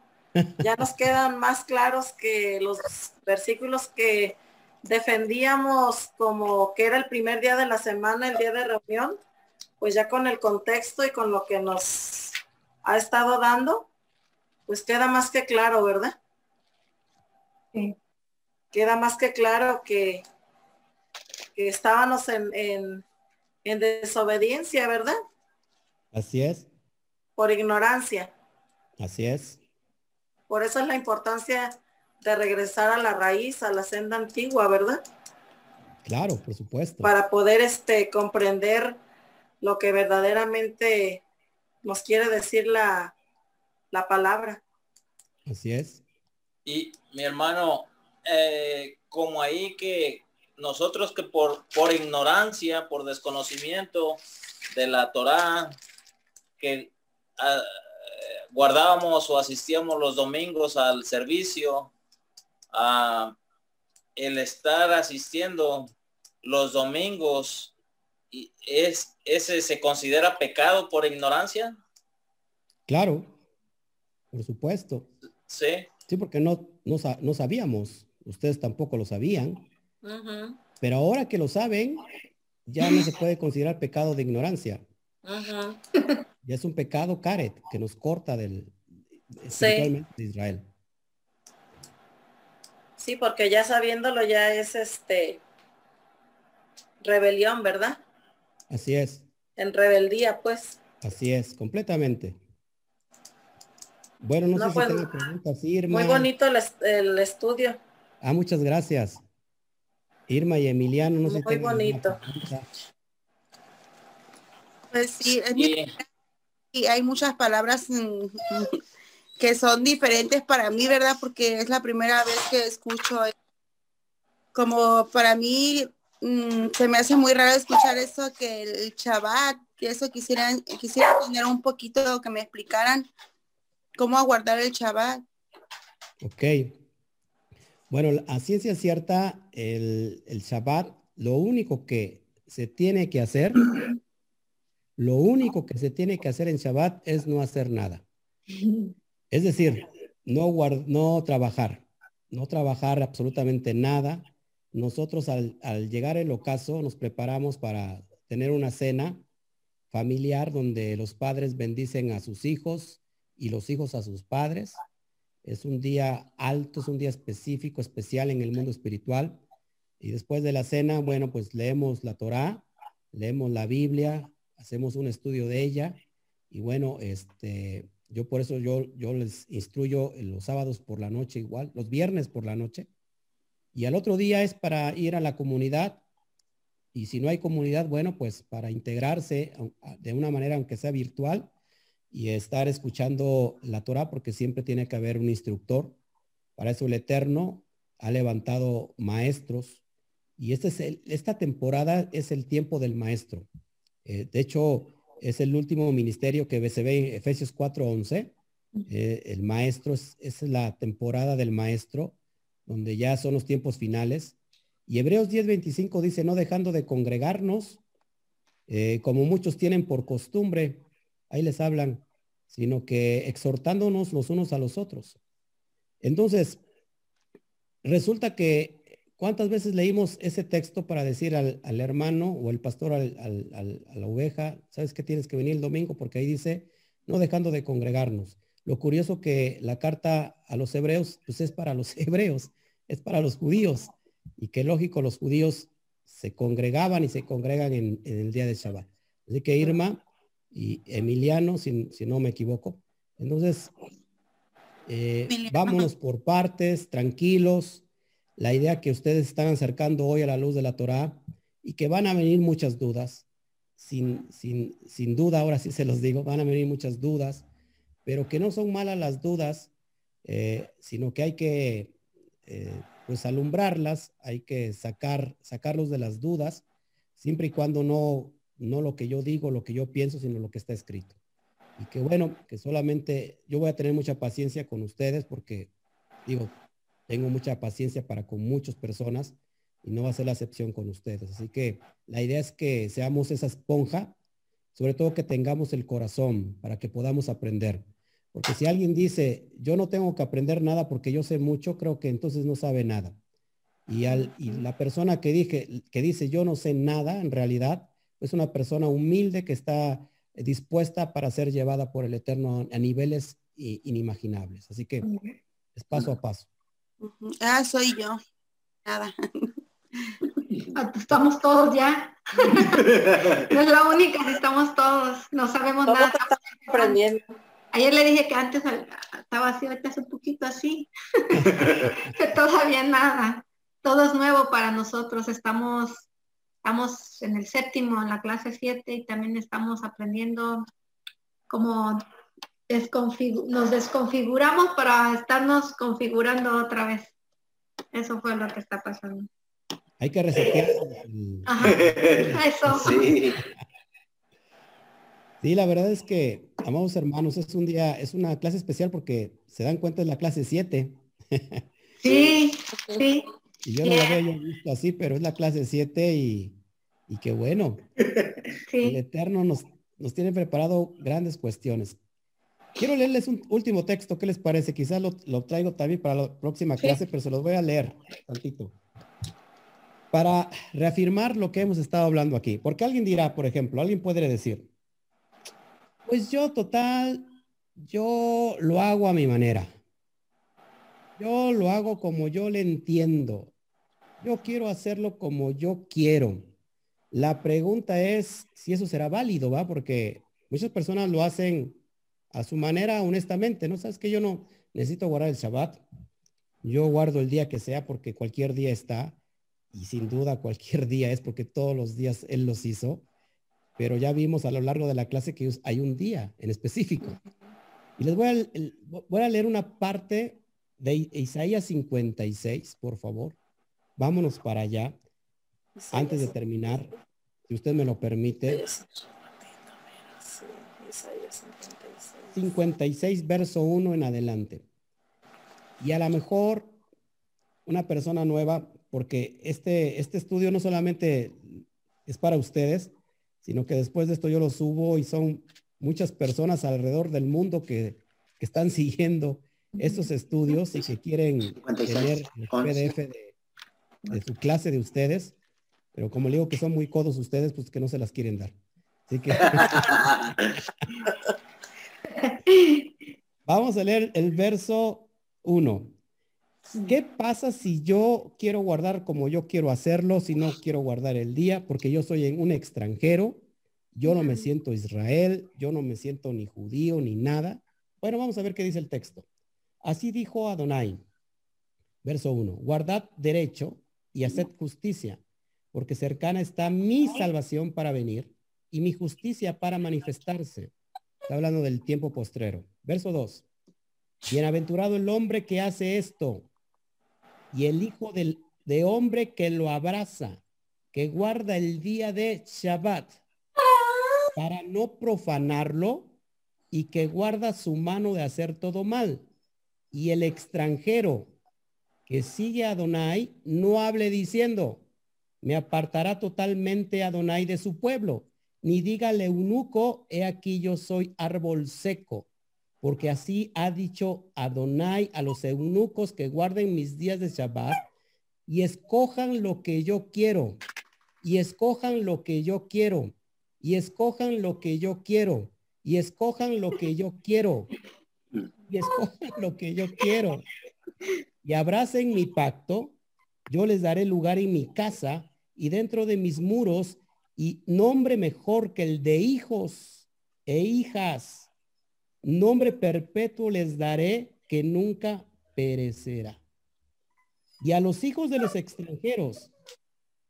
Ya nos quedan más claros que los versículos que defendíamos como que era el primer día de la semana, el día de reunión, pues ya con el contexto y con lo que nos ha estado dando, pues queda más que claro, ¿verdad? Sí queda más que claro que, que estábamos en, en, desobediencia, ¿verdad? Así es. Por ignorancia. Así es. Por eso es la importancia de regresar a la raíz, a la senda antigua, ¿verdad? Claro, por supuesto. Para poder este, comprender lo que verdaderamente nos quiere decir la, la palabra. Así es. Y mi hermano, eh, como ahí que nosotros que por, por ignorancia, por desconocimiento de la Torá, que ah, guardábamos o asistíamos los domingos al servicio, a el estar asistiendo los domingos, es, ¿ese se considera pecado por ignorancia? Claro, por supuesto. Sí. Sí, porque no, no, no sabíamos ustedes tampoco lo sabían, pero ahora que lo saben, ya no se puede considerar pecado de ignorancia, y es un pecado caret que nos corta del de Israel. Sí, porque ya sabiéndolo ya es este rebelión, ¿verdad? Así es. En rebeldía, pues. Así es, completamente. Bueno, no, sé pues, si preguntas, Irma. Muy bonito el, estudio. Ah, muchas gracias. Irma y Emiliano, no sé Muy bonito. Pues sí, y hay muchas palabras mm, que son diferentes para mí, ¿verdad? Porque es la primera vez que escucho. Como para mí mm, se me hace muy raro escuchar eso que el Shabbat, que eso quisiera, quisiera tener un poquito que me explicaran cómo aguardar el Shabbat. Ok. Bueno, a ciencia cierta, el, el Shabbat, lo único que se tiene que hacer, lo único que se tiene que hacer en Shabbat es no hacer nada. Es decir, no, no trabajar, no trabajar absolutamente nada. Nosotros al, llegar el ocaso nos preparamos para tener una cena familiar donde los padres bendicen a sus hijos y los hijos a sus padres. Es un día alto, es un día específico, especial en el mundo espiritual. Y después de la cena, bueno, pues leemos la Torá, leemos la Biblia, hacemos un estudio de ella y bueno, este, yo por eso yo, yo les instruyo los sábados por la noche igual, los viernes por la noche. Y al otro día es para ir a la comunidad. Y si no hay comunidad, bueno, pues para integrarse de una manera, aunque sea virtual, y estar escuchando la Torah, porque siempre tiene que haber un instructor. Para eso el Eterno ha levantado maestros. Y este es esta temporada es el tiempo del maestro. Eh, de hecho, es el último ministerio que se ve en Efesios 4:11. Eh, el maestro es, la temporada del maestro, donde ya son los tiempos finales. Y Hebreos 10:25 dice, no dejando de congregarnos, eh, como muchos tienen por costumbre, ahí les hablan, sino que exhortándonos los unos a los otros. Entonces, resulta que ¿Cuántas veces leímos ese texto para decir al, hermano o el pastor a la oveja, sabes que tienes que venir el domingo? Porque ahí dice, no dejando de congregarnos. Lo curioso que la carta a los hebreos, pues es para los hebreos, es para los judíos. Y qué lógico, los judíos se congregaban y se congregan en, el día de Shabbat. Así que Irma y Emiliano, si, no me equivoco. Entonces, eh, vámonos por partes, tranquilos la idea que ustedes están acercando hoy a la luz de la Torá y que van a venir muchas dudas. Sin, sin, sin duda, ahora sí se los digo, van a venir muchas dudas, pero que no son malas las dudas, eh, sino que hay que eh, pues alumbrarlas, hay que sacar, sacarlos de las dudas, siempre y cuando no, no lo que yo digo, lo que yo pienso, sino lo que está escrito. Y que bueno, que solamente yo voy a tener mucha paciencia con ustedes porque, digo, tengo mucha paciencia para con muchas personas y no va a ser la excepción con ustedes. Así que la idea es que seamos esa esponja, sobre todo que tengamos el corazón para que podamos aprender. Porque si alguien dice, yo no tengo que aprender nada porque yo sé mucho, creo que entonces no sabe nada. Y, al, y la persona que, dije, que dice, yo no sé nada, en realidad, es una persona humilde que está dispuesta para ser llevada por el Eterno a niveles inimaginables. Así que es paso a paso. Ah, soy yo. Nada. Ah, pues estamos todos ya. no es la única, estamos todos, no sabemos nada. aprendiendo. Ayer le dije que antes estaba así, ahorita es un poquito así. que todavía nada. Todo es nuevo para nosotros. Estamos, estamos en el séptimo, en la clase 7 y también estamos aprendiendo cómo nos desconfiguramos para estarnos configurando otra vez. Eso fue lo que está pasando. Hay que resetear. Eso. Sí. sí, la verdad es que, amados hermanos, es un día, es una clase especial porque se dan cuenta es la clase 7. sí, sí. Y yo no la había visto así, pero es la clase 7 y, y qué bueno. El Eterno nos, nos tiene preparado grandes cuestiones. Quiero leerles un último texto, ¿qué les parece? Quizás lo, traigo también para la próxima clase, pero se los voy a leer tantito. Para reafirmar lo que hemos estado hablando aquí. Porque alguien dirá, por ejemplo, alguien puede decir, Pues yo total, yo lo hago a mi manera. Yo lo hago como yo le entiendo. Yo quiero hacerlo como yo quiero. La pregunta es si eso será válido, ¿va? Porque muchas personas lo hacen a su manera, honestamente, ¿no? Sabes que yo no necesito guardar el Shabbat. Yo guardo el día que sea porque cualquier día está y sin duda cualquier día es porque todos los días Él los hizo. Pero ya vimos a lo largo de la clase que hay un día en específico. Y les voy a, voy a leer una parte de Isaías 56, por favor. Vámonos para allá. Antes de terminar, si usted me lo permite. 56, verso 1 en adelante. Y a lo mejor una persona nueva, porque este, este estudio no solamente es para ustedes, sino que después de esto yo lo subo y son muchas personas alrededor del mundo que, están siguiendo estos estudios y que quieren tener el PDF de, de su clase de ustedes. Pero como le digo que son muy codos ustedes, pues que no se las quieren dar. Así que vamos a leer el verso 1. ¿Qué pasa si yo quiero guardar como yo quiero hacerlo, si no quiero guardar el día? Porque yo soy un extranjero, yo no me siento Israel, yo no me siento ni judío ni nada. Bueno, vamos a ver qué dice el texto. Así dijo Adonai, verso 1, guardad derecho y haced justicia, porque cercana está mi salvación para venir y mi justicia para manifestarse. Está hablando del tiempo postrero. Verso 2. Bienaventurado el hombre que hace esto y el hijo del, de hombre que lo abraza, que guarda el día de Shabbat para no profanarlo y que guarda su mano de hacer todo mal. Y el extranjero que sigue a Adonai no hable diciendo, me apartará totalmente Adonai de su pueblo, ni dígale eunuco, he aquí yo soy árbol seco, porque así ha dicho Adonai a los eunucos que guarden mis días de Shabbat y escojan lo que yo quiero, y escojan lo que yo quiero, y escojan lo que yo quiero, y escojan lo que yo quiero, y escojan lo que yo quiero, y abracen mi pacto, yo les daré lugar en mi casa y dentro de mis muros y nombre mejor que el de hijos e hijas. Nombre perpetuo les daré que nunca perecerá. Y a los hijos de los extranjeros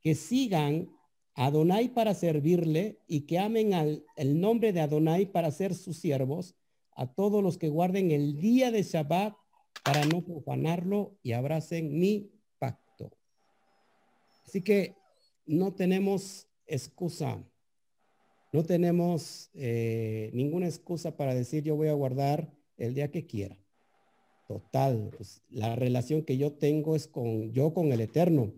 que sigan a Adonai para servirle y que amen al, el nombre de Adonai para ser sus siervos, a todos los que guarden el día de Shabbat para no profanarlo y abracen mi pacto. Así que no tenemos excusa. No tenemos eh, ninguna excusa para decir yo voy a guardar el día que quiera. Total, pues, la relación que yo tengo es con yo con el Eterno.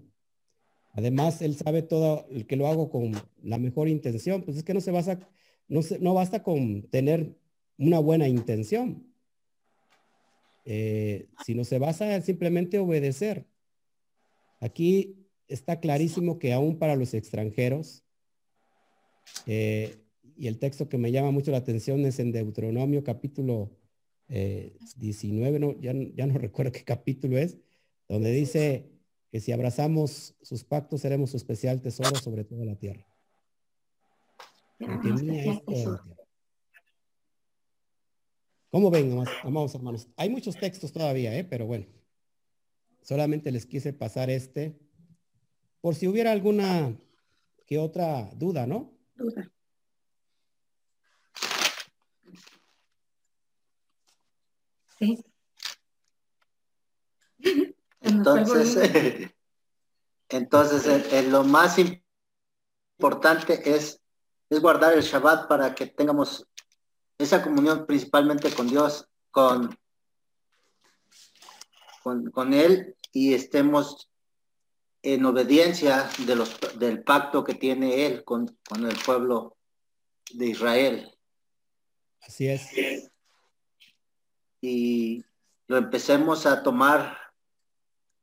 Además, él sabe todo el que lo hago con la mejor intención. Pues es que no se basa, no, se, no basta con tener una buena intención, eh, sino se basa en simplemente obedecer. Aquí está clarísimo que aún para los extranjeros, eh, y el texto que me llama mucho la atención es en Deuteronomio capítulo 19, eh, no, ya, ya no recuerdo qué capítulo es, donde dice que si abrazamos sus pactos seremos su especial tesoro sobre toda la tierra. ¿Cómo ven, amados hermanos? Hay muchos textos todavía, ¿eh? pero bueno, solamente les quise pasar este por si hubiera alguna que otra duda, ¿no? Duda. Sí. Entonces, entonces lo más importante es, es guardar el Shabbat para que tengamos esa comunión principalmente con Dios, con, con, con Él y estemos en obediencia de los, del pacto que tiene él con, con el pueblo de Israel. Así es. Y lo empecemos a tomar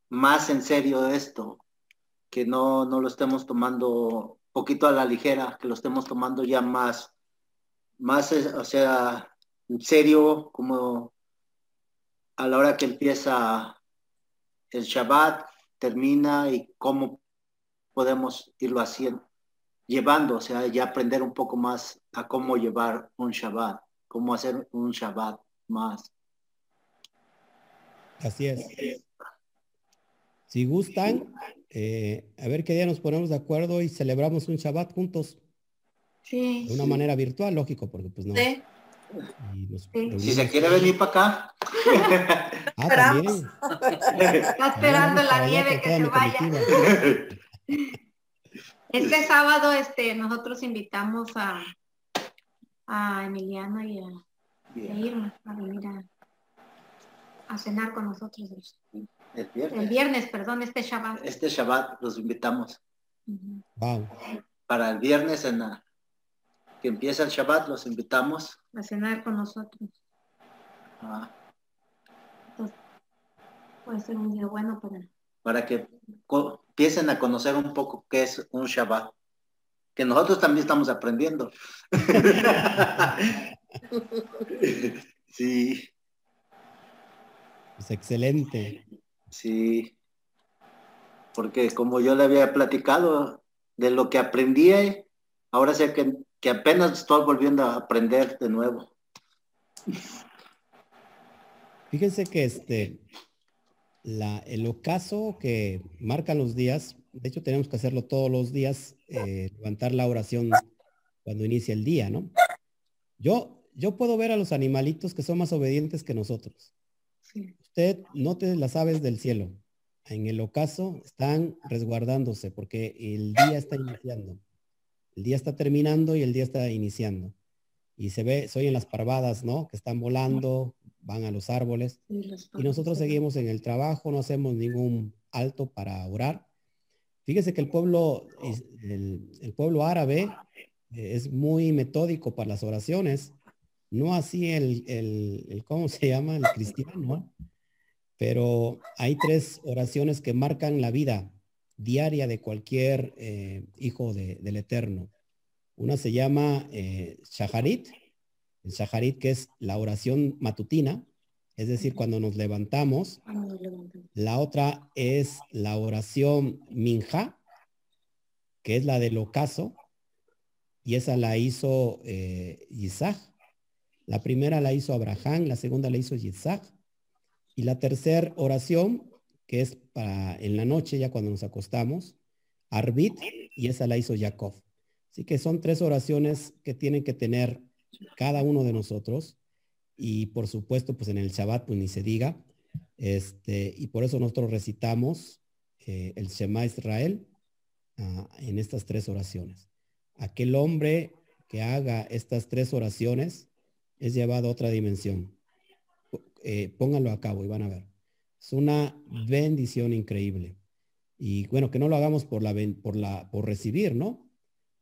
más en serio esto, que no, no lo estemos tomando poquito a la ligera, que lo estemos tomando ya más, más, o sea, en serio, como a la hora que empieza el Shabbat, termina y cómo podemos irlo haciendo, llevando, o sea, ya aprender un poco más a cómo llevar un Shabbat, cómo hacer un Shabbat más. Así es. Si gustan, eh, a ver qué día nos ponemos de acuerdo y celebramos un Shabbat juntos. Sí. De una manera virtual, lógico, porque pues no. Sí. Si se quiere venir para acá. ah, también. Está esperando la nieve que se vaya. Este sábado este, nosotros invitamos a, a Emiliano y a, Irma a venir a, cenar con nosotros. El viernes. El viernes, perdón, este Shabbat. Este Shabbat los invitamos. Wow. Para el viernes en la, que empieza el Shabbat, los invitamos. A cenar con nosotros. Ah. puede ser un día bueno para... Para que empiecen a conocer un poco qué es un Shabbat. Que nosotros también estamos aprendiendo. sí. Es excelente. Sí. Porque como yo le había platicado de lo que aprendí, ahora sé que que apenas estoy volviendo a aprender de nuevo. Fíjense que este, la, el ocaso que marcan los días, de hecho tenemos que hacerlo todos los días, eh, levantar la oración cuando inicia el día, ¿no? Yo, yo puedo ver a los animalitos que son más obedientes que nosotros. Usted no te las aves del cielo. En el ocaso están resguardándose porque el día está iniciando. El día está terminando y el día está iniciando. Y se ve, soy en las parvadas, ¿no? Que están volando, van a los árboles. Y nosotros seguimos en el trabajo, no hacemos ningún alto para orar. Fíjese que el pueblo, el, pueblo árabe eh, es muy metódico para las oraciones. No así el, el, ¿cómo se llama? El cristiano. Pero hay tres oraciones que marcan la vida diaria de cualquier eh, hijo del Eterno. Una se llama eh, Shaharit, el Shaharit que es la oración matutina, es decir, cuando nos levantamos. La otra es la oración Minja, que es la del ocaso, y esa la hizo eh, Isaac. La primera la hizo Abraham, la segunda la hizo Isaac. Y la tercera oración que es para en la noche, ya cuando nos acostamos, Arbit, y esa la hizo Jacob. Así que son tres oraciones que tienen que tener cada uno de nosotros. Y por supuesto, pues en el Shabbat, pues ni se diga. Este, y por eso nosotros recitamos eh, el Shema Israel ah, en estas tres oraciones. Aquel hombre que haga estas tres oraciones es llevado a otra dimensión. Eh, pónganlo a cabo y van a ver. Es una bendición increíble. Y bueno, que no lo hagamos por, la, por, la, por recibir, ¿no?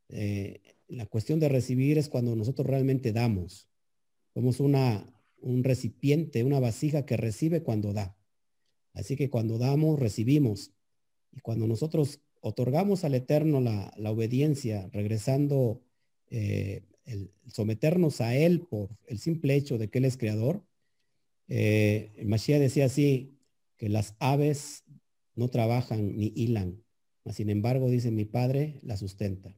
Eh, la cuestión de recibir es cuando nosotros realmente damos. Somos una, un recipiente, una vasija que recibe cuando da. Así que cuando damos, recibimos. Y cuando nosotros otorgamos al Eterno la, obediencia, regresando, eh, el someternos a Él por el simple hecho de que Él es creador, eh, Mashiach decía así, que las aves no trabajan ni hilan, sin embargo, dice mi padre, la sustenta.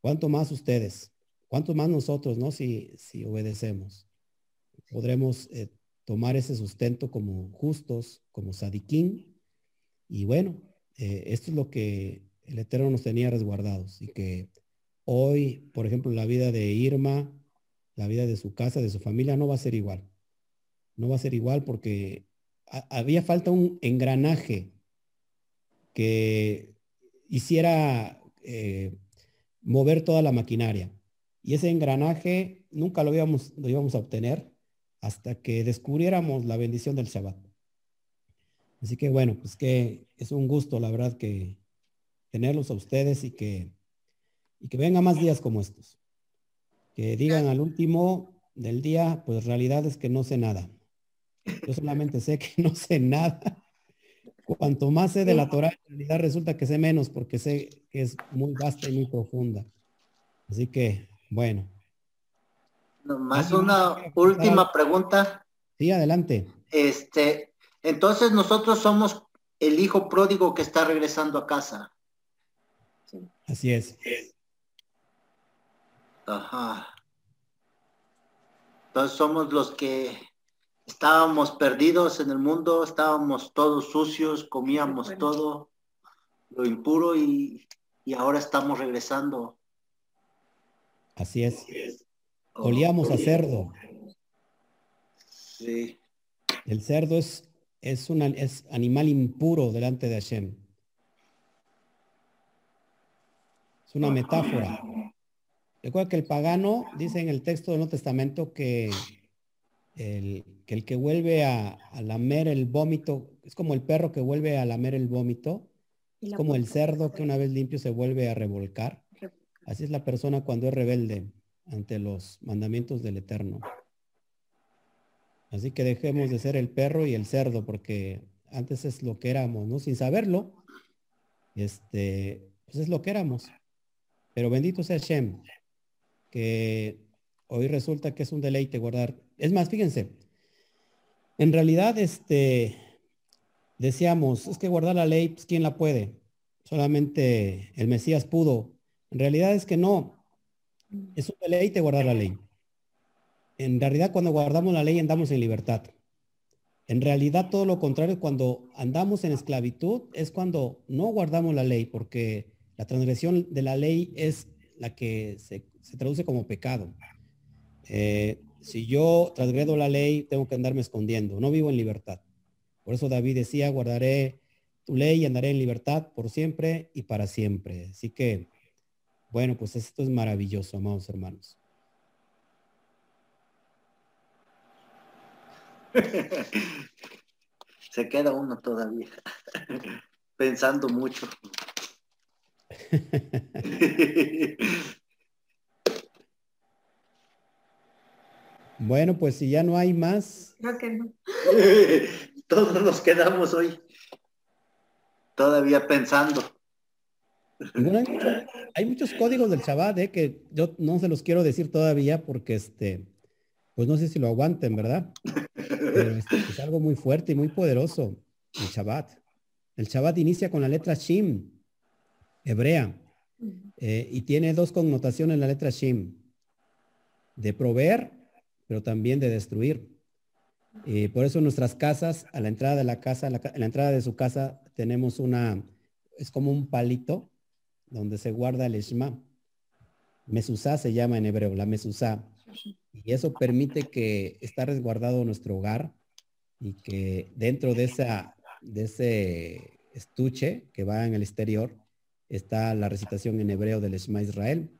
¿Cuánto más ustedes? ¿Cuánto más nosotros, no? Si, si obedecemos, podremos eh, tomar ese sustento como justos, como sadiquín. Y bueno, eh, esto es lo que el Eterno nos tenía resguardados y que hoy, por ejemplo, la vida de Irma, la vida de su casa, de su familia, no va a ser igual. No va a ser igual porque había falta un engranaje que hiciera eh, mover toda la maquinaria. Y ese engranaje nunca lo íbamos, lo íbamos a obtener hasta que descubriéramos la bendición del Shabbat. Así que bueno, pues que es un gusto, la verdad, que tenerlos a ustedes y que, y que vengan más días como estos. Que digan al último del día, pues realidad es que no sé nada. Yo solamente sé que no sé nada. Cuanto más sé de la Torah, en realidad resulta que sé menos porque sé que es muy vasta y muy profunda. Así que, bueno, más una última pregunta. Sí, adelante. Este, entonces nosotros somos el hijo pródigo que está regresando a casa. Así es. Ajá. Entonces somos los que estábamos perdidos en el mundo, estábamos todos sucios, comíamos todo lo impuro y, y ahora estamos regresando. Así es. Olíamos a cerdo. Sí. El cerdo es, es, una, es animal impuro delante de Hashem. Es una metáfora. Recuerda que el pagano dice en el texto del Nuevo Testamento que el que, el que vuelve a, lamer el vómito, es como el perro que vuelve a lamer el vómito, es como el cerdo que una vez limpio se vuelve a revolcar. Así es la persona cuando es rebelde ante los mandamientos del Eterno. Así que dejemos de ser el perro y el cerdo, porque antes es lo que éramos, ¿no? Sin saberlo, este, pues es lo que éramos. Pero bendito sea Shem, que hoy resulta que es un deleite guardar. Es más, fíjense, en realidad, este, decíamos, es que guardar la ley, pues ¿quién la puede? Solamente el Mesías pudo. En realidad es que no. Es un deleite guardar la ley en realidad cuando guardamos la ley andamos en libertad. En realidad todo lo contrario, cuando andamos en esclavitud es cuando no guardamos la ley, porque la transgresión de la ley es la que se, traduce como pecado. Eh, si yo transgredo la ley, tengo que andarme escondiendo, no vivo en libertad. Por eso David decía, guardaré tu ley y andaré en libertad por siempre y para siempre. Así que, bueno, pues esto es maravilloso, amados hermanos. Se queda uno todavía pensando mucho. Bueno, pues si ya no hay más. Todos nos quedamos hoy todavía pensando. hay, muchos, códigos del Shabbat ¿eh? que yo no se los quiero decir todavía porque este, pues no sé si lo aguanten, ¿verdad? es algo muy fuerte y muy poderoso, el Shabbat. El Shabbat inicia con la letra Shim, hebrea, eh, y tiene dos connotaciones la letra Shim, de proveer, pero también de destruir. Y por eso nuestras casas, a la entrada de la casa, en la entrada de su casa, tenemos una, es como un palito donde se guarda el Shema. Mesusá se llama en hebreo, la Mesusá. Y eso permite que está resguardado nuestro hogar y que dentro de, esa, de ese estuche que va en el exterior está la recitación en hebreo del Shema Israel.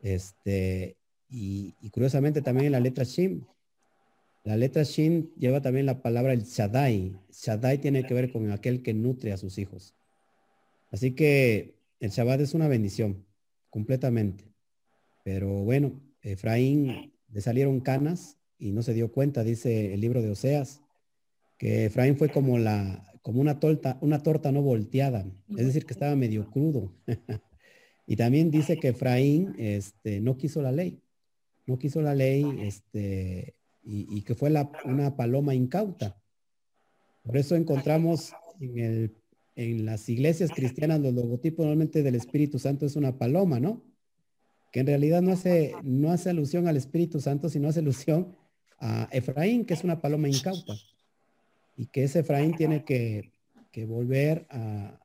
Este, y, curiosamente también en la letra Shin. La letra Shin lleva también la palabra el Shaddai. Shaddai tiene que ver con aquel que nutre a sus hijos. Así que el Shabbat es una bendición, completamente. Pero bueno, Efraín le salieron canas y no se dio cuenta, dice el libro de Oseas, que Efraín fue como la como una torta, una torta no volteada, es decir, que estaba medio crudo. y también dice que Efraín este, no quiso la ley, no quiso la ley este, y, que fue la, una paloma incauta. Por eso encontramos en, el, en las iglesias cristianas los logotipos normalmente del Espíritu Santo es una paloma, ¿no? que en realidad no hace, no hace alusión al Espíritu Santo, sino hace alusión a Efraín, que es una paloma incauta. Y que ese Efraín tiene que, volver a,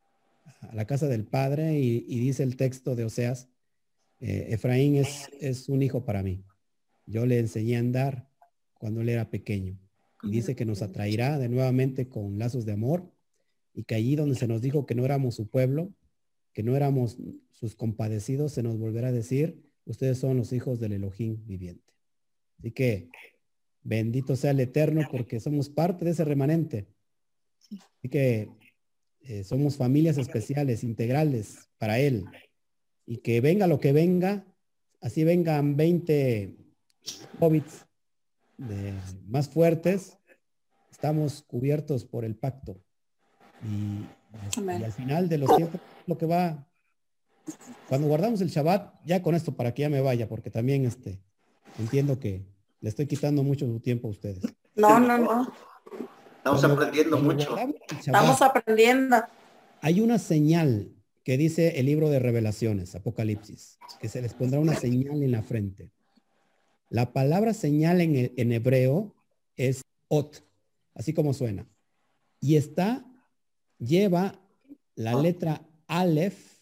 la casa del Padre y, dice el texto de Oseas, eh, Efraín es, es un hijo para mí. Yo le enseñé a andar cuando él era pequeño. Y dice que nos atraerá de nuevamente con lazos de amor y que allí donde se nos dijo que no éramos su pueblo, que no éramos sus compadecidos, se nos volverá a decir, ustedes son los hijos del Elohim viviente. Así que bendito sea el Eterno porque somos parte de ese remanente. Así que eh, somos familias especiales, integrales para Él. Y que venga lo que venga, así vengan 20 hobbits más fuertes, estamos cubiertos por el pacto. Y, y al final de los tiempos lo que va, cuando guardamos el Shabbat, ya con esto para que ya me vaya, porque también este, entiendo que le estoy quitando mucho su tiempo a ustedes. No, no, no. Estamos aprendiendo mucho. Estamos aprendiendo. Hay una señal que dice el libro de revelaciones, Apocalipsis, que se les pondrá una señal en la frente. La palabra señal en, en hebreo es ot, así como suena. Y está, lleva la letra Aleph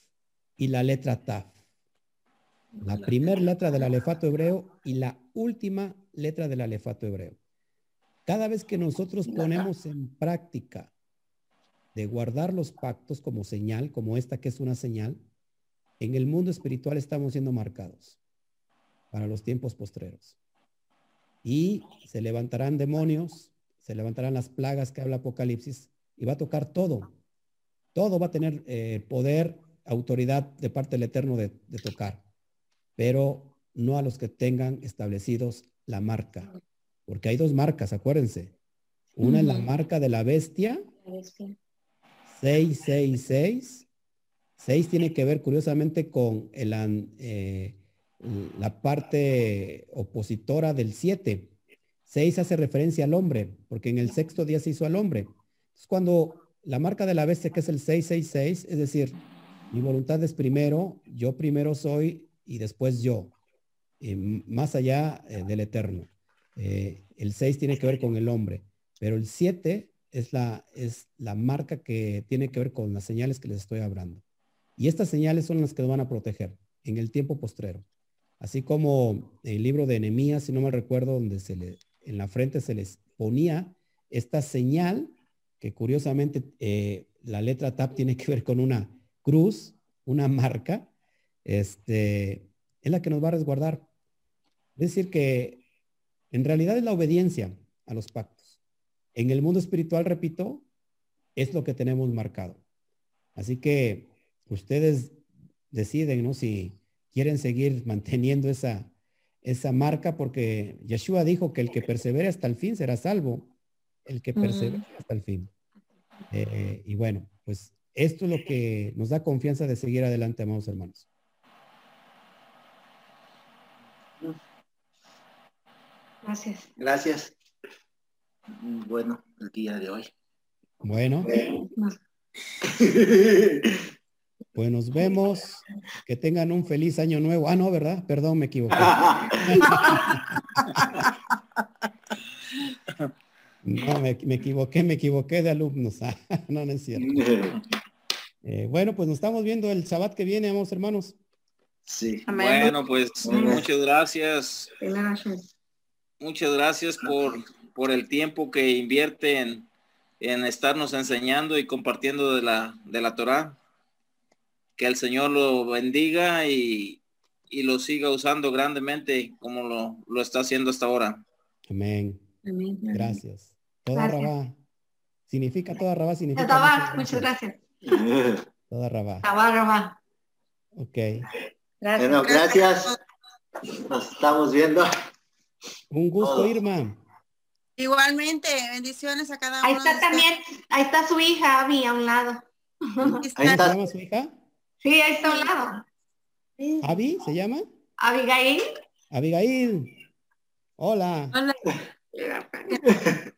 y la letra Taf. La primera letra del alefato hebreo y la última letra del alefato hebreo. Cada vez que nosotros ponemos en práctica de guardar los pactos como señal, como esta que es una señal, en el mundo espiritual estamos siendo marcados para los tiempos postreros. Y se levantarán demonios, se levantarán las plagas que habla Apocalipsis y va a tocar todo. Todo va a tener eh, poder, autoridad de parte del Eterno de, de tocar, pero no a los que tengan establecidos la marca. Porque hay dos marcas, acuérdense. Una es la marca de la bestia. 666. 6 tiene que ver curiosamente con el, eh, la parte opositora del 7. 6 hace referencia al hombre, porque en el sexto día se hizo al hombre. Es cuando la marca de la bestia, que es el 666, es decir, mi voluntad es primero, yo primero soy y después yo, más allá eh, del eterno. Eh, el 6 tiene que ver con el hombre, pero el 7 es la, es la marca que tiene que ver con las señales que les estoy hablando. Y estas señales son las que nos van a proteger en el tiempo postrero. Así como el libro de Enemías, si no me recuerdo, donde se le, en la frente se les ponía esta señal, que curiosamente eh, la letra TAP tiene que ver con una cruz, una marca, este, es la que nos va a resguardar. Es decir, que en realidad es la obediencia a los pactos. En el mundo espiritual, repito, es lo que tenemos marcado. Así que ustedes deciden, ¿no? Si quieren seguir manteniendo esa, esa marca, porque Yeshua dijo que el que persevere hasta el fin será salvo. El que persevere hasta el fin. Eh, y bueno, pues esto es lo que nos da confianza de seguir adelante, amados hermanos. Gracias. Gracias. Bueno, el día de hoy. Bueno. Pues nos vemos. Que tengan un feliz año nuevo. Ah, no, ¿verdad? Perdón, me equivoqué. No, me, equivoqué, me equivoqué de alumnos. no, no es cierto. Eh, bueno, pues nos estamos viendo el sabat que viene, amados hermanos. Sí. Bueno, pues muchas gracias. Muchas gracias por, por el tiempo que invierten en, estarnos enseñando y compartiendo de la, de la Torah. Que el Señor lo bendiga y, lo siga usando grandemente como lo, lo, está haciendo hasta ahora. Amén. Gracias. Toda rabá. Significa toda rabá. Significa toda muchas gracias. Toda rabá. Toda rabá. Ok. Gracias. Bueno, gracias. Nos estamos viendo. Un gusto, Irma. Igualmente, bendiciones a cada uno. Ahí está también, ahí está su hija, Abby, a un lado. Ahí está. ¿Se llama su hija? Sí, ahí está a un lado. ¿Abby se llama? Abigail. Abigail. Hola. Hola.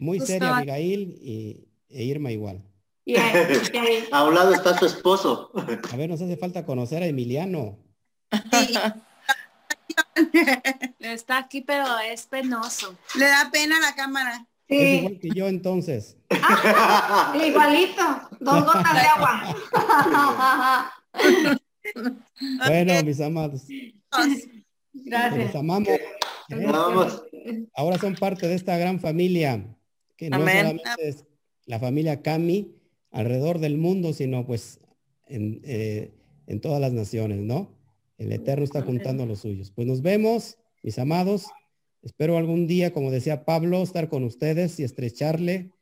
Muy seria Abigail y, e Irma igual. a un lado está su esposo. A ver, nos hace falta conocer a Emiliano. Está aquí, pero es penoso. Le da pena la cámara. Sí. Es igual que yo entonces. Ah, igualito, dos gotas de agua. bueno, mis amados. Gracias. Los amamos. Ahora son parte de esta gran familia, que no solamente es la familia Cami alrededor del mundo, sino pues en, eh, en todas las naciones, ¿no? El Eterno está juntando a los suyos. Pues nos vemos, mis amados. Espero algún día, como decía Pablo, estar con ustedes y estrecharle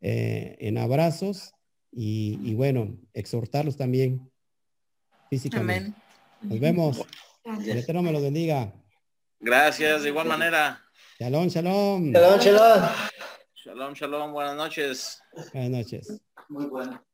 eh, en abrazos y, bueno, exhortarlos también físicamente. Nos vemos. El Eterno me los bendiga. Gracias, de igual manera. Shalom, shalom. Shalom, shalom. Shalom, shalom. Buenas noches. Buenas noches. Muy bueno.